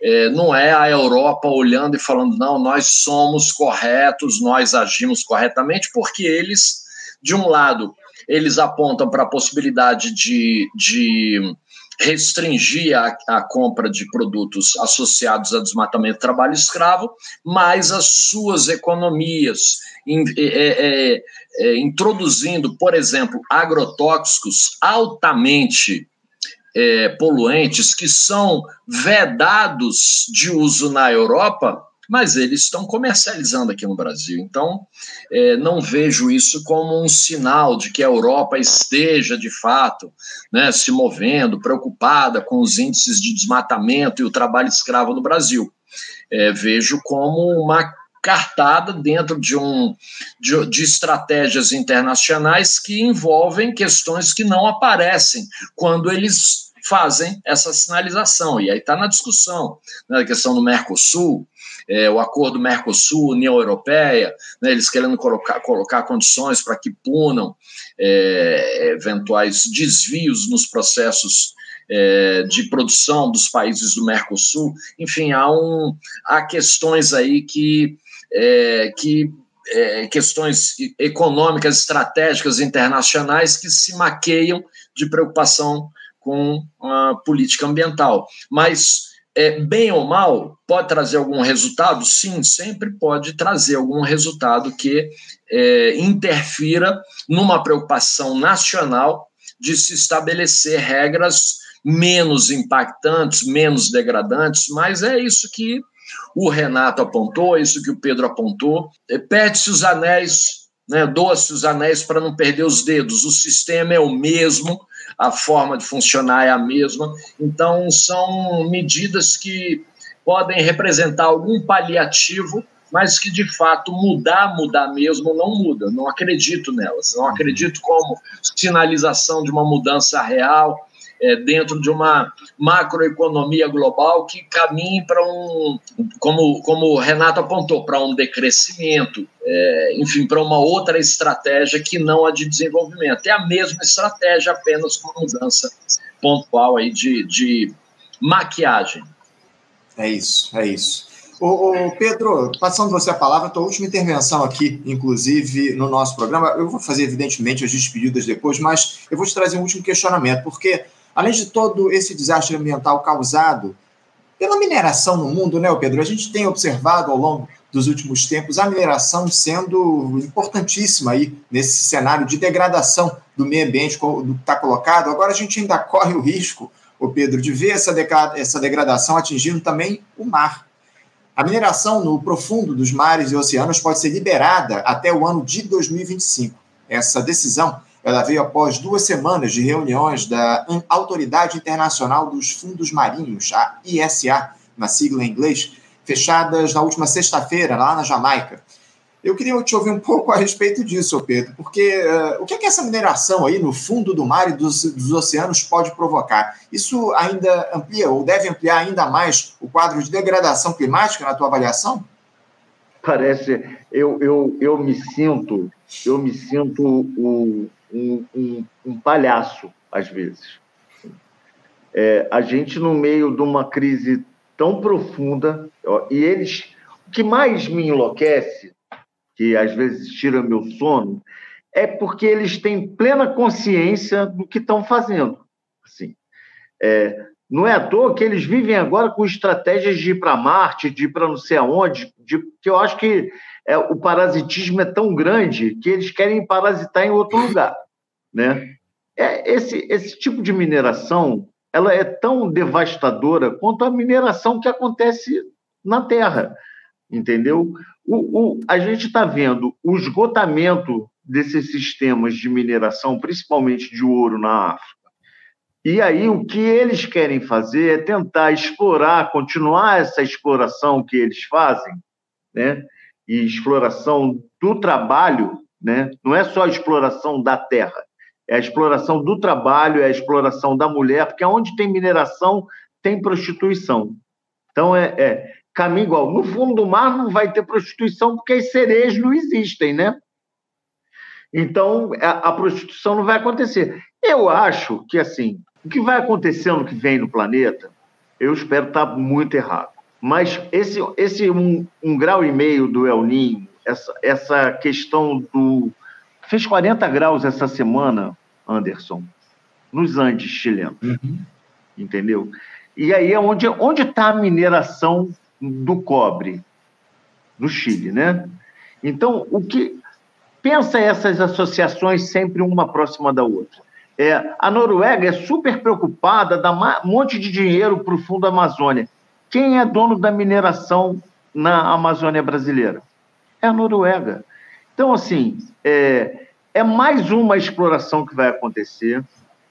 é, não é a Europa olhando e falando, não, nós somos corretos, nós agimos corretamente, porque eles, de um lado, eles apontam para a possibilidade de, de restringir a, a, compra de produtos associados a desmatamento trabalho escravo, mas as suas economias, em, é, é, é, é, introduzindo, por exemplo, agrotóxicos altamente é, poluentes que são vedados de uso na Europa, mas eles estão comercializando aqui no Brasil. Então, é, não vejo isso como um sinal de que a Europa esteja, de fato, né, se movendo, preocupada com os índices de desmatamento e o trabalho escravo no Brasil. É, vejo como uma cartada dentro de, um, de, de, estratégias internacionais que envolvem questões que não aparecem quando eles fazem essa sinalização. E aí está na discussão, né, a questão do Mercosul, é, o acordo Mercosul-União Europeia, né, eles querendo colocar, colocar condições para que punam é, eventuais desvios nos processos é, de produção dos países do Mercosul. Enfim, há, um, há questões aí que, é, que é, questões econômicas, estratégicas internacionais que se maqueiam de preocupação com a política ambiental. Mas, é, bem ou mal, pode trazer algum resultado? Sim, sempre pode trazer algum resultado que é, interfira numa preocupação nacional de se estabelecer regras menos impactantes, menos degradantes, mas é isso que o Renato apontou, isso que o Pedro apontou. É, pede-se os anéis, né, doa-se os anéis para não perder os dedos. O sistema é o mesmo, a forma de funcionar é a mesma. Então, são medidas que podem representar algum paliativo, mas que de fato mudar, mudar mesmo, não muda. Não acredito nelas. Não acredito como sinalização de uma mudança real é, dentro de uma macroeconomia global que caminhe para um, como, como o Renato apontou, para um decrescimento, é, enfim, para uma outra estratégia que não a de desenvolvimento. É a mesma estratégia, apenas com mudança pontual aí de, de maquiagem. É isso, é isso. Ô, ô, Pedro, passando você a palavra, tua última intervenção aqui, inclusive no nosso programa, eu vou fazer, evidentemente, as despedidas depois, mas eu vou te trazer um último questionamento, porque além de todo esse desastre ambiental causado pela mineração no mundo, né, Pedro? A gente tem observado ao longo dos últimos tempos a mineração sendo importantíssima aí nesse cenário de degradação do meio ambiente que está colocado. Agora a gente ainda corre o risco, o Pedro, de ver essa, essa degradação atingindo também o mar. A mineração no profundo dos mares e oceanos pode ser liberada até o ano de 2025. Essa decisão ela veio após duas semanas de reuniões da Autoridade Internacional dos Fundos Marinhos, a ISA, na sigla em inglês, fechadas na última sexta-feira, lá na Jamaica. Eu queria te ouvir um pouco a respeito disso, Pedro, porque uh, o que, é que essa mineração aí no fundo do mar e dos, dos, oceanos pode provocar? Isso ainda amplia ou deve ampliar ainda mais o quadro de degradação climática na tua avaliação? Parece, eu, eu, eu me sinto, eu me sinto o, um, um, um palhaço, às vezes. É, a gente, no meio de uma crise tão profunda, ó, e eles. O que mais me enlouquece, que às vezes tira meu sono, é porque eles têm plena consciência do que estão fazendo. Assim, é, não é à toa que eles vivem agora com estratégias de ir para Marte, de ir para não sei aonde, de, que eu acho que é, o parasitismo é tão grande que eles querem parasitar em outro lugar. Né? É, esse, esse tipo de mineração ela é tão devastadora quanto a mineração que acontece na Terra, entendeu? O, o, a gente está vendo o esgotamento desses sistemas de mineração, principalmente de ouro na África. E aí o que eles querem fazer é tentar explorar, continuar essa exploração que eles fazem, né? E exploração do trabalho, né? Não é só exploração da terra, é a exploração do trabalho, é a exploração da mulher, porque onde tem mineração, tem prostituição. Então, é, é caminho igual. No fundo do mar não vai ter prostituição, porque as sereias não existem, né? Então, a, a prostituição não vai acontecer. Eu acho que, assim, o que vai acontecer no que vem no planeta, eu espero estar muito errado. Mas esse, esse um, um grau e meio do El Ninho, essa, essa questão do Fez 40 graus essa semana, Anderson, nos Andes chilenos. Uhum. Entendeu? E aí é onde está a mineração do cobre no Chile, né? Então, o que pensa essas associações sempre uma próxima da outra? É, a Noruega é super preocupada, dá um monte de dinheiro para o Fundo Amazônia. Quem é dono da mineração na Amazônia brasileira? É a Noruega. Então, assim, é, é mais uma exploração que vai acontecer,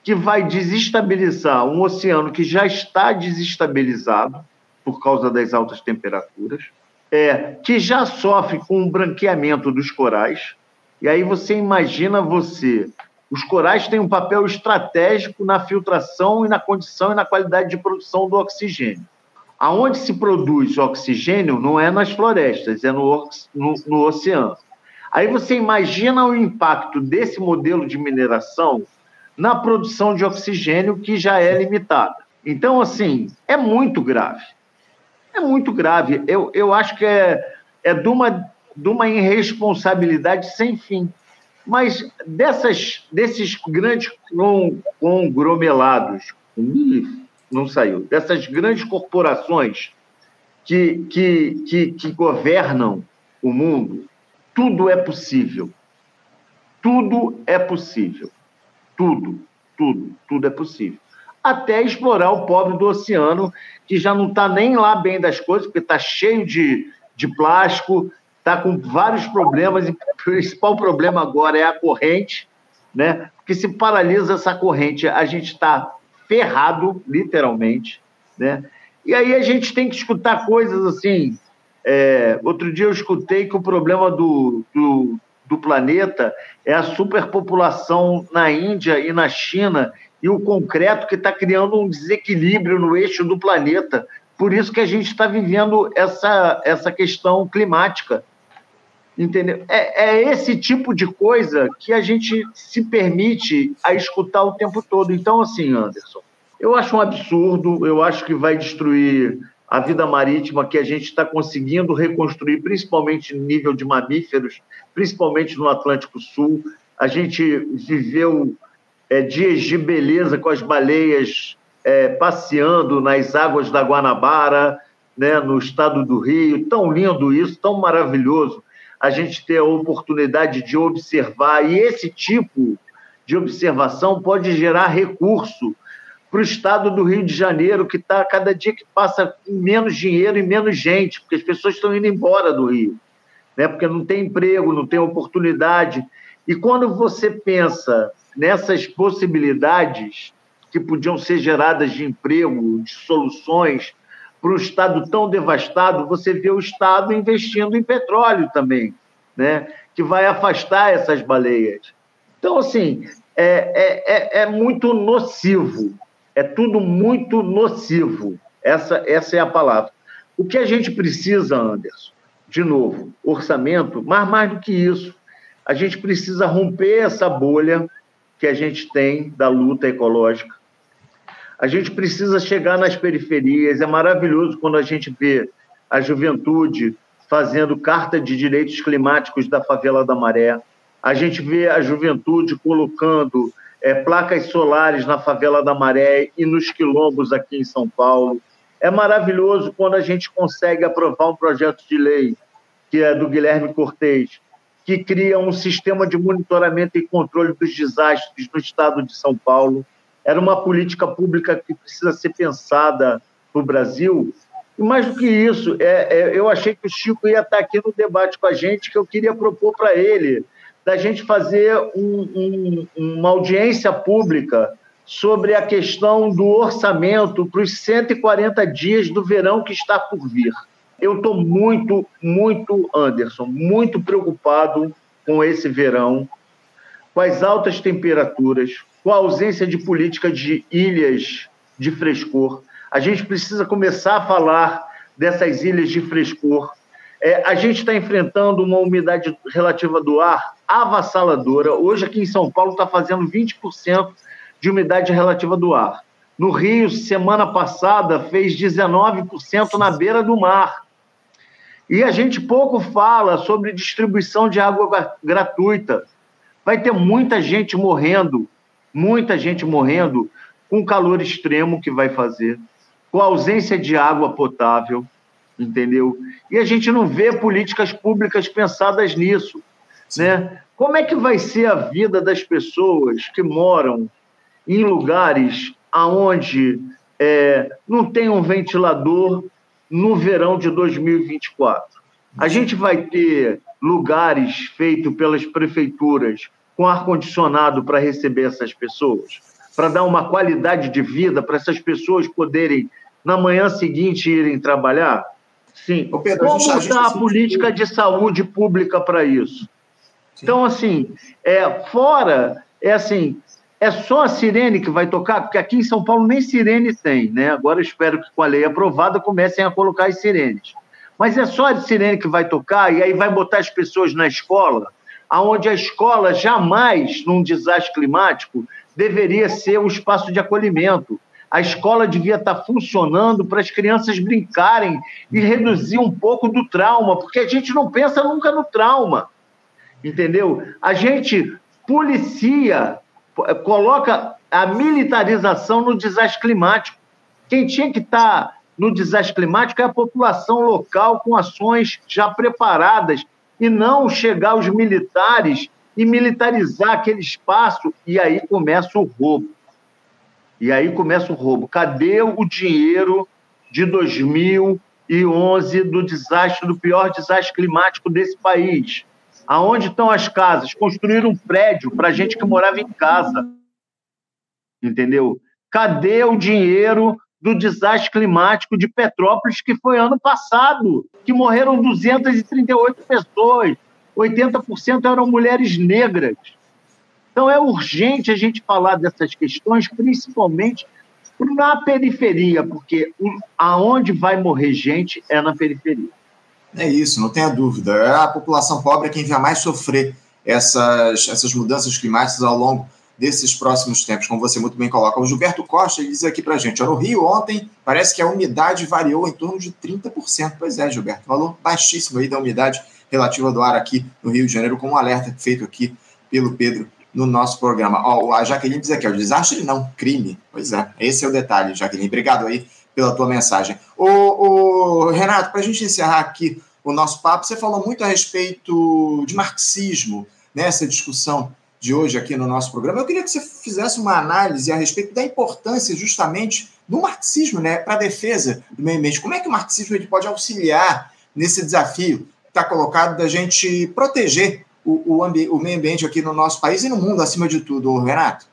que vai desestabilizar um oceano que já está desestabilizado por causa das altas temperaturas, é, que já sofre com o branqueamento dos corais. E aí você imagina você. Os corais têm um papel estratégico na filtração e na condição e na qualidade de produção do oxigênio. Aonde se produz oxigênio não é nas florestas, é no, no, no oceano. Aí você imagina o impacto desse modelo de mineração na produção de oxigênio, que já é limitada. Então, assim, é muito grave. É muito grave. Eu, eu acho que é, é de, uma, de uma irresponsabilidade sem fim. Mas dessas, desses grandes conglomerados, não saiu, dessas grandes corporações que, que, que, que governam o mundo, tudo é possível. Tudo é possível. Tudo, tudo, tudo é possível. Até explorar o pobre do oceano, que já não está nem lá bem das coisas, porque está cheio de, de plástico, está com vários problemas, e o principal problema agora é a corrente, né? Porque se paralisa essa corrente, a gente está ferrado, literalmente, né? E aí a gente tem que escutar coisas assim, é, outro dia eu escutei que o problema do, do, do planeta é a superpopulação na Índia e na China e o concreto que está criando um desequilíbrio no eixo do planeta. Por isso que a gente está vivendo essa, essa questão climática. Entendeu? É, é esse tipo de coisa que a gente se permite a escutar o tempo todo. Então, assim, Anderson, eu acho um absurdo, eu acho que vai destruir a vida marítima que a gente está conseguindo reconstruir, principalmente no nível de mamíferos, principalmente no Atlântico Sul. A gente viveu é, dias de beleza com as baleias é, passeando nas águas da Guanabara, né, no estado do Rio. Tão lindo isso, tão maravilhoso a gente ter a oportunidade de observar. E esse tipo de observação pode gerar recurso para o estado do Rio de Janeiro, que está cada dia que passa menos dinheiro e menos gente, porque as pessoas estão indo embora do Rio, né? porque não tem emprego, não tem oportunidade. E quando você pensa nessas possibilidades que podiam ser geradas de emprego, de soluções para um estado tão devastado, você vê o estado investindo em petróleo também, né? que vai afastar essas baleias. Então, assim, é, é, é, é muito nocivo é tudo muito nocivo. Essa, essa é a palavra. O que a gente precisa, Anderson, de novo, orçamento, mas mais do que isso, a gente precisa romper essa bolha que a gente tem da luta ecológica. A gente precisa chegar nas periferias. É maravilhoso quando a gente vê a juventude fazendo carta de direitos climáticos da favela da Maré. A gente vê a juventude colocando é, placas solares na favela da Maré e nos quilombos aqui em São Paulo. É maravilhoso quando a gente consegue aprovar um projeto de lei, que é do Guilherme Cortez, que cria um sistema de monitoramento e controle dos desastres no estado de São Paulo. Era uma política pública que precisa ser pensada no Brasil. E mais do que isso, é, é, eu achei que o Chico ia estar aqui no debate com a gente, que eu queria propor para ele da gente fazer um, um, uma audiência pública sobre a questão do orçamento para os 140 dias do verão que está por vir. Eu estou muito, muito, Anderson, muito preocupado com esse verão, com as altas temperaturas, com a ausência de política de ilhas de frescor. A gente precisa começar a falar dessas ilhas de frescor. É, a gente está enfrentando uma umidade relativa do ar avassaladora. Hoje, aqui em São Paulo, está fazendo 20% de umidade relativa do ar. No Rio, semana passada, fez 19% na beira do mar. E a gente pouco fala sobre distribuição de água gratuita. Vai ter muita gente morrendo, muita gente morrendo com calor extremo que vai fazer, com ausência de água potável, entendeu? E a gente não vê políticas públicas pensadas nisso. Né? Como é que vai ser a vida das pessoas que moram em lugares aonde é, não tem um ventilador, no verão de 2024? A gente vai ter lugares feitos pelas prefeituras com ar-condicionado para receber essas pessoas? Para dar uma qualidade de vida para essas pessoas poderem, na manhã seguinte, irem trabalhar? Sim. Pedro, Como está a, a política de saúde pública para isso? Então, assim, é, fora, é assim, é só a sirene que vai tocar, porque aqui em São Paulo nem sirene tem, né? Agora espero que com a lei aprovada comecem a colocar as sirenes. Mas é só a sirene que vai tocar e aí vai botar as pessoas na escola, aonde a escola jamais, num desastre climático, deveria ser um espaço de acolhimento. A escola devia estar funcionando para as crianças brincarem e reduzir um pouco do trauma, porque a gente não pensa nunca no trauma, entendeu? A gente policia, coloca a militarização no desastre climático. Quem tinha que estar no desastre climático é a população local com ações já preparadas e não chegar os militares e militarizar aquele espaço e aí começa o roubo. E aí começa o roubo. Cadê o dinheiro de 2011 do desastre, do pior desastre climático desse país? Aonde estão as casas? Construíram um prédio para gente que morava em casa. Entendeu? Cadê o dinheiro do desastre climático de Petrópolis, que foi ano passado, que morreram 238 pessoas, 80% eram mulheres negras. Então é urgente a gente falar dessas questões, principalmente na periferia, porque aonde vai morrer gente é na periferia. É isso, não tenha dúvida. É a população pobre é quem vai mais sofrer essas, essas mudanças climáticas ao longo desses próximos tempos, como você muito bem coloca. O Gilberto Costa diz aqui para a gente: no Rio ontem parece que a umidade variou em torno de 30%. Pois é, Gilberto, valor baixíssimo aí da umidade relativa do ar aqui no Rio de Janeiro, com um alerta feito aqui pelo Pedro no nosso programa. Ó, a Jaqueline diz aqui, ó, desastre não, crime. Pois é, esse é o detalhe, Jaqueline. Obrigado aí pela tua mensagem. O, o Renato, para a gente encerrar aqui o nosso papo, você falou muito a respeito de marxismo, nessa né, discussão de hoje aqui no nosso programa. Eu queria que você fizesse uma análise a respeito da importância justamente do marxismo né, para a defesa do meio ambiente. Como é que o marxismo ele pode auxiliar nesse desafio que está colocado da gente proteger o, o, o meio ambiente aqui no nosso país e no mundo, acima de tudo, Renato?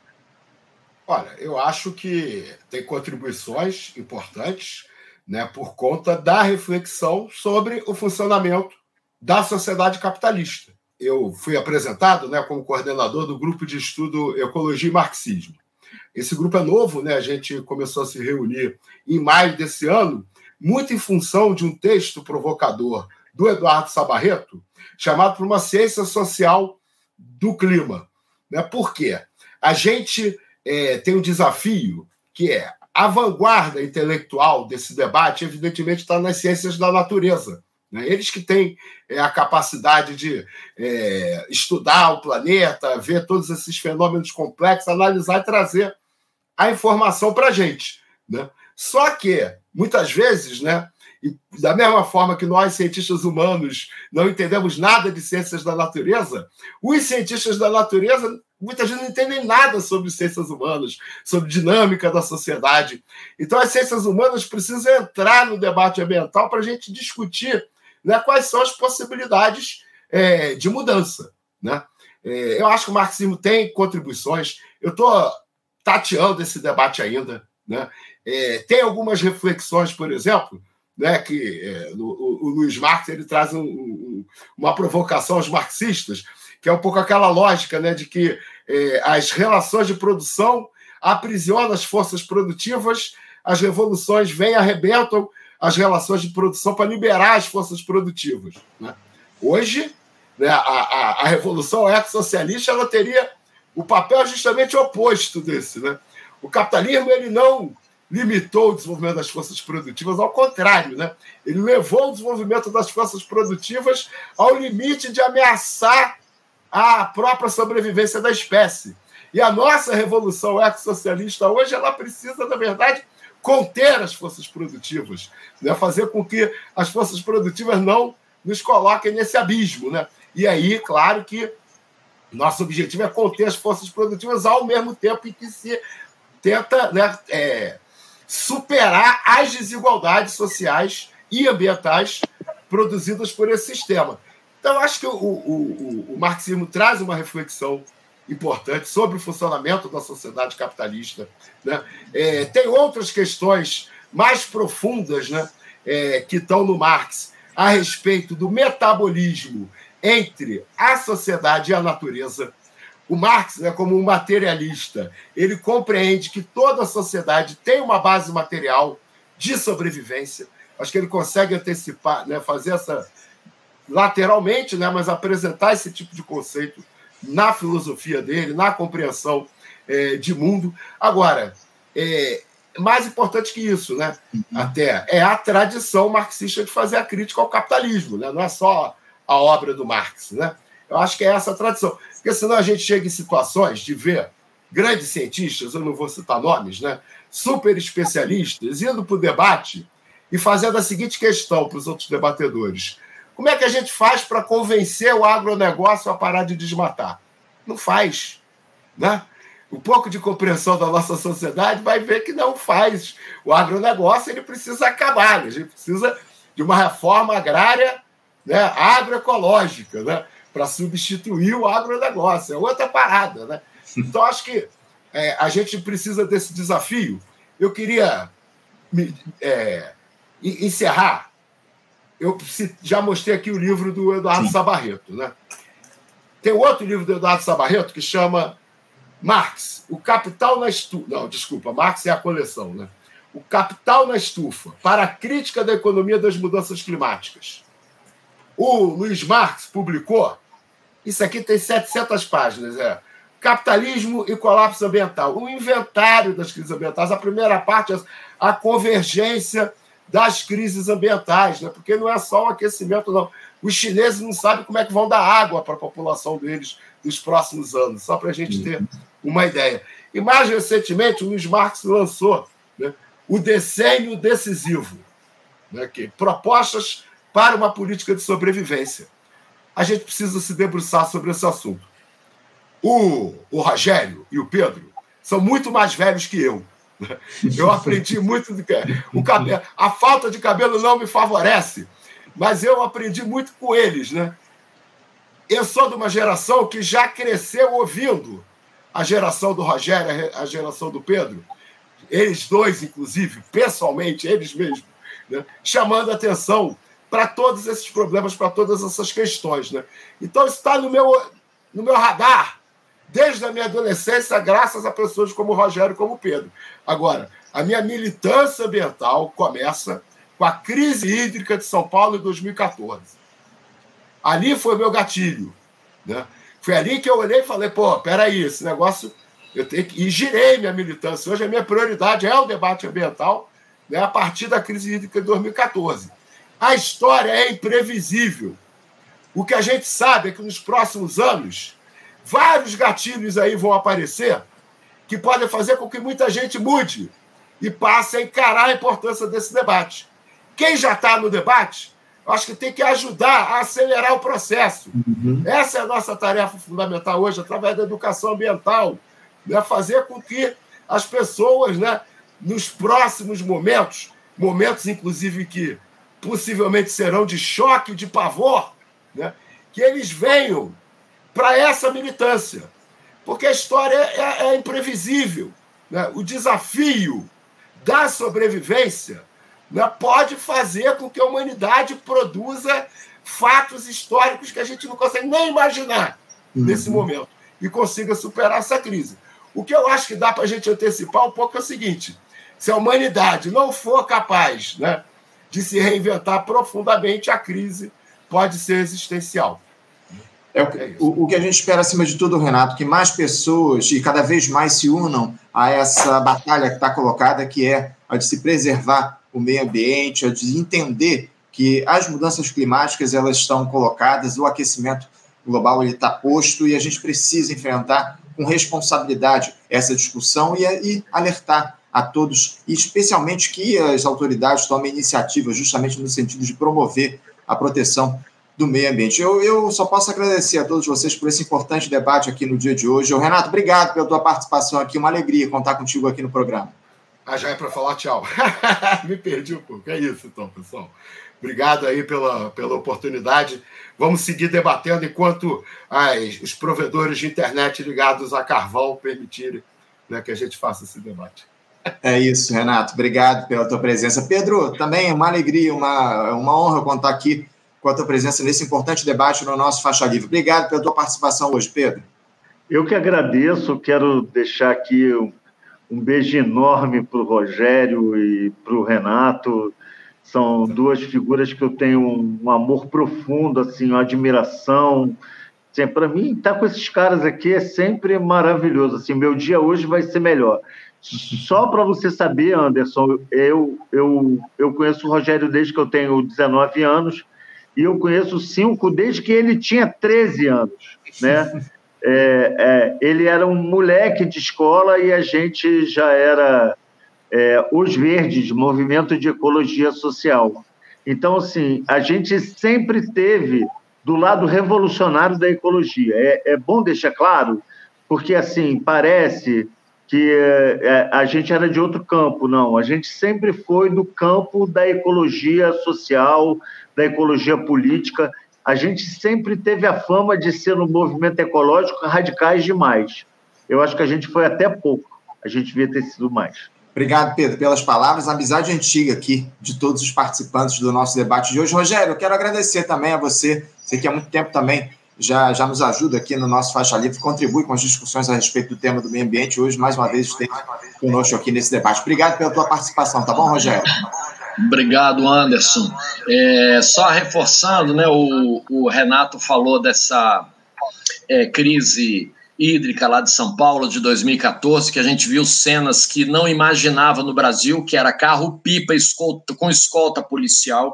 Olha, eu acho que tem contribuições importantes né, por conta da reflexão sobre o funcionamento da sociedade capitalista. Eu fui apresentado né, como coordenador do grupo de estudo Ecologia e Marxismo. Esse grupo é novo, né? a gente começou a se reunir em maio desse ano, muito em função de um texto provocador do Eduardo Sabarreto, chamado por uma ciência social do clima. Né? Por quê? A gente é, tem um desafio que é a vanguarda intelectual desse debate, evidentemente, está nas ciências da natureza. Né? Eles que têm é, a capacidade de é, estudar o planeta, ver todos esses fenômenos complexos, analisar e trazer a informação para a gente. Né? Só que, muitas vezes, né, e da mesma forma que nós, cientistas humanos, não entendemos nada de ciências da natureza, os cientistas da natureza muitas vezes não entendem nada sobre ciências humanas, sobre dinâmica da sociedade. Então, as ciências humanas precisam entrar no debate ambiental para a gente discutir né, quais são as possibilidades é, de mudança. Né? É, eu acho que o marxismo tem contribuições. Eu estou tateando esse debate ainda. Né? É, tem algumas reflexões, por exemplo, né, que é, o, o, Luiz Marx ele traz um, um, uma provocação aos marxistas, que é um pouco aquela lógica né, de que é, as relações de produção aprisionam as forças produtivas, as revoluções vêm, arrebentam as relações de produção para liberar as forças produtivas. Né? Hoje, né, a, a, a revolução ex-socialista ela teria o papel justamente oposto desse. Né? O capitalismo ele não limitou o desenvolvimento das forças produtivas, ao contrário, né? ele levou o desenvolvimento das forças produtivas ao limite de ameaçar a própria sobrevivência da espécie. E a nossa revolução ex-socialista hoje, ela precisa, na verdade, conter as forças produtivas, né? fazer com que as forças produtivas não nos coloquem nesse abismo. Né? E aí, claro que nosso objetivo é conter as forças produtivas ao mesmo tempo em que se tenta né, é, superar as desigualdades sociais e ambientais produzidas por esse sistema. Então, acho que o, o, o, o marxismo traz uma reflexão importante sobre o funcionamento da sociedade capitalista. Né? É, tem outras questões mais profundas né, é, que estão no Marx a respeito do metabolismo entre a sociedade e a natureza. O Marx, né, como um materialista, ele compreende que toda a sociedade tem uma base material de sobrevivência. Acho que ele consegue antecipar, né, fazer essa lateralmente, né, mas apresentar esse tipo de conceito na filosofia dele, na compreensão é, de mundo. Agora, é, mais importante que isso, né? Uhum. Até é a tradição marxista de fazer a crítica ao capitalismo, né? Não é só a obra do Marx, né? Eu acho que é essa a tradição, porque senão a gente chega em situações de ver grandes cientistas, eu não vou citar nomes, né? Super especialistas indo para o debate e fazendo a seguinte questão para os outros debatedores: como é que a gente faz para convencer o agronegócio a parar de desmatar? Não faz. Né? Um pouco de compreensão da nossa sociedade vai ver que não faz. O agronegócio ele precisa acabar. Né? A gente precisa de uma reforma agrária né, agroecológica né, para substituir o agronegócio. É outra parada. Né? Então, acho que é, a gente precisa desse desafio. Eu queria me, é, encerrar eu já mostrei aqui o livro do Eduardo Sim. Sabarreto, né? Tem outro livro do Eduardo Sabarreto que chama Marx, o Capital na Estufa. Não, desculpa, Marx é a coleção, né? O Capital na Estufa, para a crítica da economia das mudanças climáticas. O Luiz Marx publicou, isso aqui tem 700 páginas, é Capitalismo e Colapso Ambiental, o inventário das crises ambientais. A primeira parte é a convergência das crises ambientais, né? porque não é só o aquecimento, não. Os chineses não sabem como é que vão dar água para a população deles nos próximos anos, só para a gente ter uma ideia. E mais recentemente, o Luiz Marx lançou né, o Decênio Decisivo, né, que propostas para uma política de sobrevivência. A gente precisa se debruçar sobre esse assunto. O, o Rogério e o Pedro são muito mais velhos que eu. Eu aprendi muito do que o cabelo, a falta de cabelo não me favorece, mas eu aprendi muito com eles, né? Eu sou de uma geração que já cresceu ouvindo a geração do Rogério, a geração do Pedro, eles dois, inclusive, pessoalmente, eles mesmos, né? chamando atenção para todos esses problemas, para todas essas questões. Né? Então, está no meu, no meu radar desde a minha adolescência, graças a pessoas como o Rogério e como o Pedro. Agora, a minha militância ambiental começa com a crise hídrica de São Paulo em 2014. Ali foi meu gatilho. Né? Foi ali que eu olhei e falei, pô, peraí, esse negócio eu tenho que... E girei minha militância. Hoje a minha prioridade é o debate ambiental né, a partir da crise hídrica de 2014. A história é imprevisível. O que a gente sabe é que nos próximos anos Vários gatilhos aí vão aparecer que podem fazer com que muita gente mude e passe a encarar a importância desse debate. Quem já está no debate, acho que tem que ajudar a acelerar o processo. Uhum. Essa é a nossa tarefa fundamental hoje, através da educação ambiental, né? fazer com que as pessoas, né, nos próximos momentos, momentos inclusive que possivelmente serão de choque, de pavor, né, que eles venham para essa militância. Porque a história é, é imprevisível. Né? O desafio da sobrevivência né, pode fazer com que a humanidade produza fatos históricos que a gente não consegue nem imaginar uhum. nesse momento e consiga superar essa crise. O que eu acho que dá para a gente antecipar um pouco é o seguinte: se a humanidade não for capaz né, de se reinventar profundamente, a crise pode ser existencial. É o, o, que a gente espera, acima de tudo, Renato, que mais pessoas e cada vez mais se unam a essa batalha que está colocada, que é a de se preservar o meio ambiente, a de entender que as mudanças climáticas elas estão colocadas, o aquecimento global está posto e a gente precisa enfrentar com responsabilidade essa discussão e, e alertar a todos, e especialmente que as autoridades tomem iniciativa justamente no sentido de promover a proteção do meio ambiente. Eu, eu só posso agradecer a todos vocês por esse importante debate aqui no dia de hoje. Renato, obrigado pela tua participação aqui, uma alegria contar contigo aqui no programa. Ah, já é para falar tchau. Me perdi um pouco. É isso, então, pessoal. Obrigado aí pela, pela oportunidade. Vamos seguir debatendo enquanto as, os provedores de internet ligados a carvão permitirem né, que a gente faça esse debate. É isso, Renato. Obrigado pela tua presença. Pedro, também uma alegria, uma, uma honra contar aqui com a tua presença nesse importante debate no nosso Faixa Livre. Obrigado pela tua participação hoje, Pedro. Eu que agradeço, quero deixar aqui um, beijo enorme para o Rogério e para o Renato. São duas figuras que eu tenho um, amor profundo, assim, uma admiração. Assim, para mim, estar tá com esses caras aqui é sempre maravilhoso. Assim, meu dia hoje vai ser melhor. Só para você saber, Anderson, eu, eu, eu conheço o Rogério desde que eu tenho 19 anos e eu conheço Cinco desde que ele tinha 13 anos, né? É, é, ele era um moleque de escola e a gente já era é, os Verdes, Movimento de Ecologia Social. Então, assim, a gente sempre teve do lado revolucionário da ecologia. É, é bom deixar claro, porque, assim, parece que é, a gente era de outro campo. Não, a gente sempre foi do campo da ecologia social, da ecologia política. A gente sempre teve a fama de ser no movimento ecológico radicais demais. Eu acho que a gente foi até pouco. A gente devia ter sido mais. Obrigado, Pedro, pelas palavras. Amizade antiga aqui de todos os participantes do nosso debate de hoje. Rogério, eu quero agradecer também a você. Sei que há muito tempo também já, já nos ajuda aqui no nosso Faixa Livre, contribui com as discussões a respeito do tema do meio ambiente. Hoje, mais uma vez, esteve conosco aqui nesse debate. Obrigado pela tua participação, tá bom, Rogério? Obrigado, Anderson. É, só reforçando, né, o, o Renato falou dessa é, crise hídrica lá de São Paulo de 2014, que a gente viu cenas que não imaginava no Brasil, que era carro-pipa escolta, com escolta policial,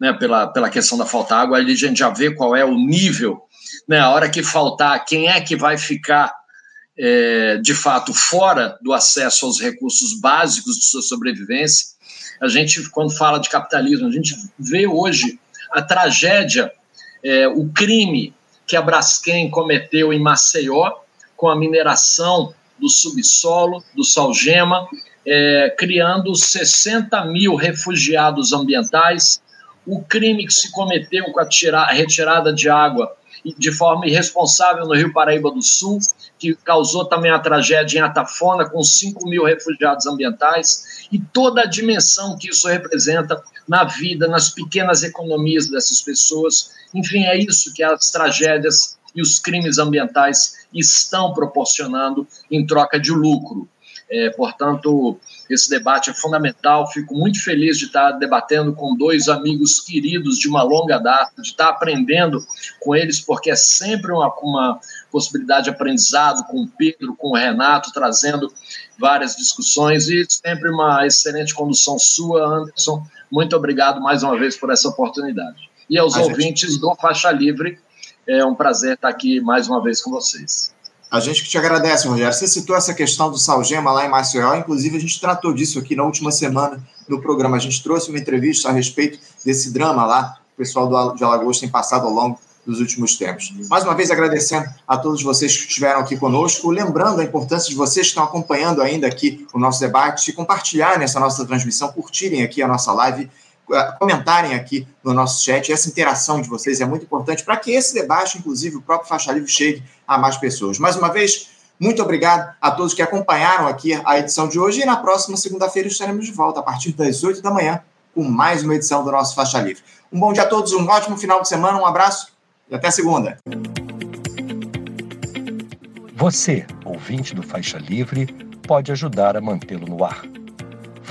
né, pela, pela questão da falta água. Ali a gente já vê qual é o nível né, a hora que faltar, quem é que vai ficar é, de fato fora do acesso aos recursos básicos de sua sobrevivência. A gente, quando fala de capitalismo, a gente vê hoje a tragédia, é, o crime que a Braskem cometeu em Maceió com a mineração do subsolo, do salgema, é, criando 60 mil refugiados ambientais, o crime que se cometeu com a, tirar, a retirada de água de forma irresponsável no Rio Paraíba do Sul, que causou também a tragédia em Atafona, com 5 mil refugiados ambientais, e toda a dimensão que isso representa na vida, nas pequenas economias dessas pessoas. Enfim, é isso que as tragédias e os crimes ambientais estão proporcionando em troca de lucro. É, portanto, esse debate é fundamental. Fico muito feliz de estar debatendo com dois amigos queridos de uma longa data, de estar aprendendo com eles, porque é sempre uma, uma possibilidade de aprendizado com o Pedro, com o Renato, trazendo várias discussões e sempre uma excelente condução sua, Anderson. Muito obrigado mais uma vez por essa oportunidade. E aos A ouvintes gente... do Faixa Livre, é um prazer estar aqui mais uma vez com vocês. A gente que te agradece, Rogério. Você citou essa questão do Salgema lá em Maceió, inclusive a gente tratou disso aqui na última semana no programa. A gente trouxe uma entrevista a respeito desse drama lá, o pessoal de Alagoas tem passado ao longo dos últimos tempos. Mais uma vez agradecendo a todos vocês que estiveram aqui conosco, lembrando a importância de vocês que estão acompanhando ainda aqui o nosso debate, de compartilharem essa nossa transmissão, curtirem aqui a nossa live comentarem aqui no nosso chat. Essa interação de vocês é muito importante para que esse debate, inclusive o próprio Faixa Livre, chegue a mais pessoas. Mais uma vez, muito obrigado a todos que acompanharam aqui a edição de hoje e na próxima segunda-feira estaremos de volta a partir das 8 da manhã com mais uma edição do nosso Faixa Livre. Um bom dia a todos, um ótimo final de semana, um abraço e até segunda. Você, ouvinte do Faixa Livre, pode ajudar a mantê-lo no ar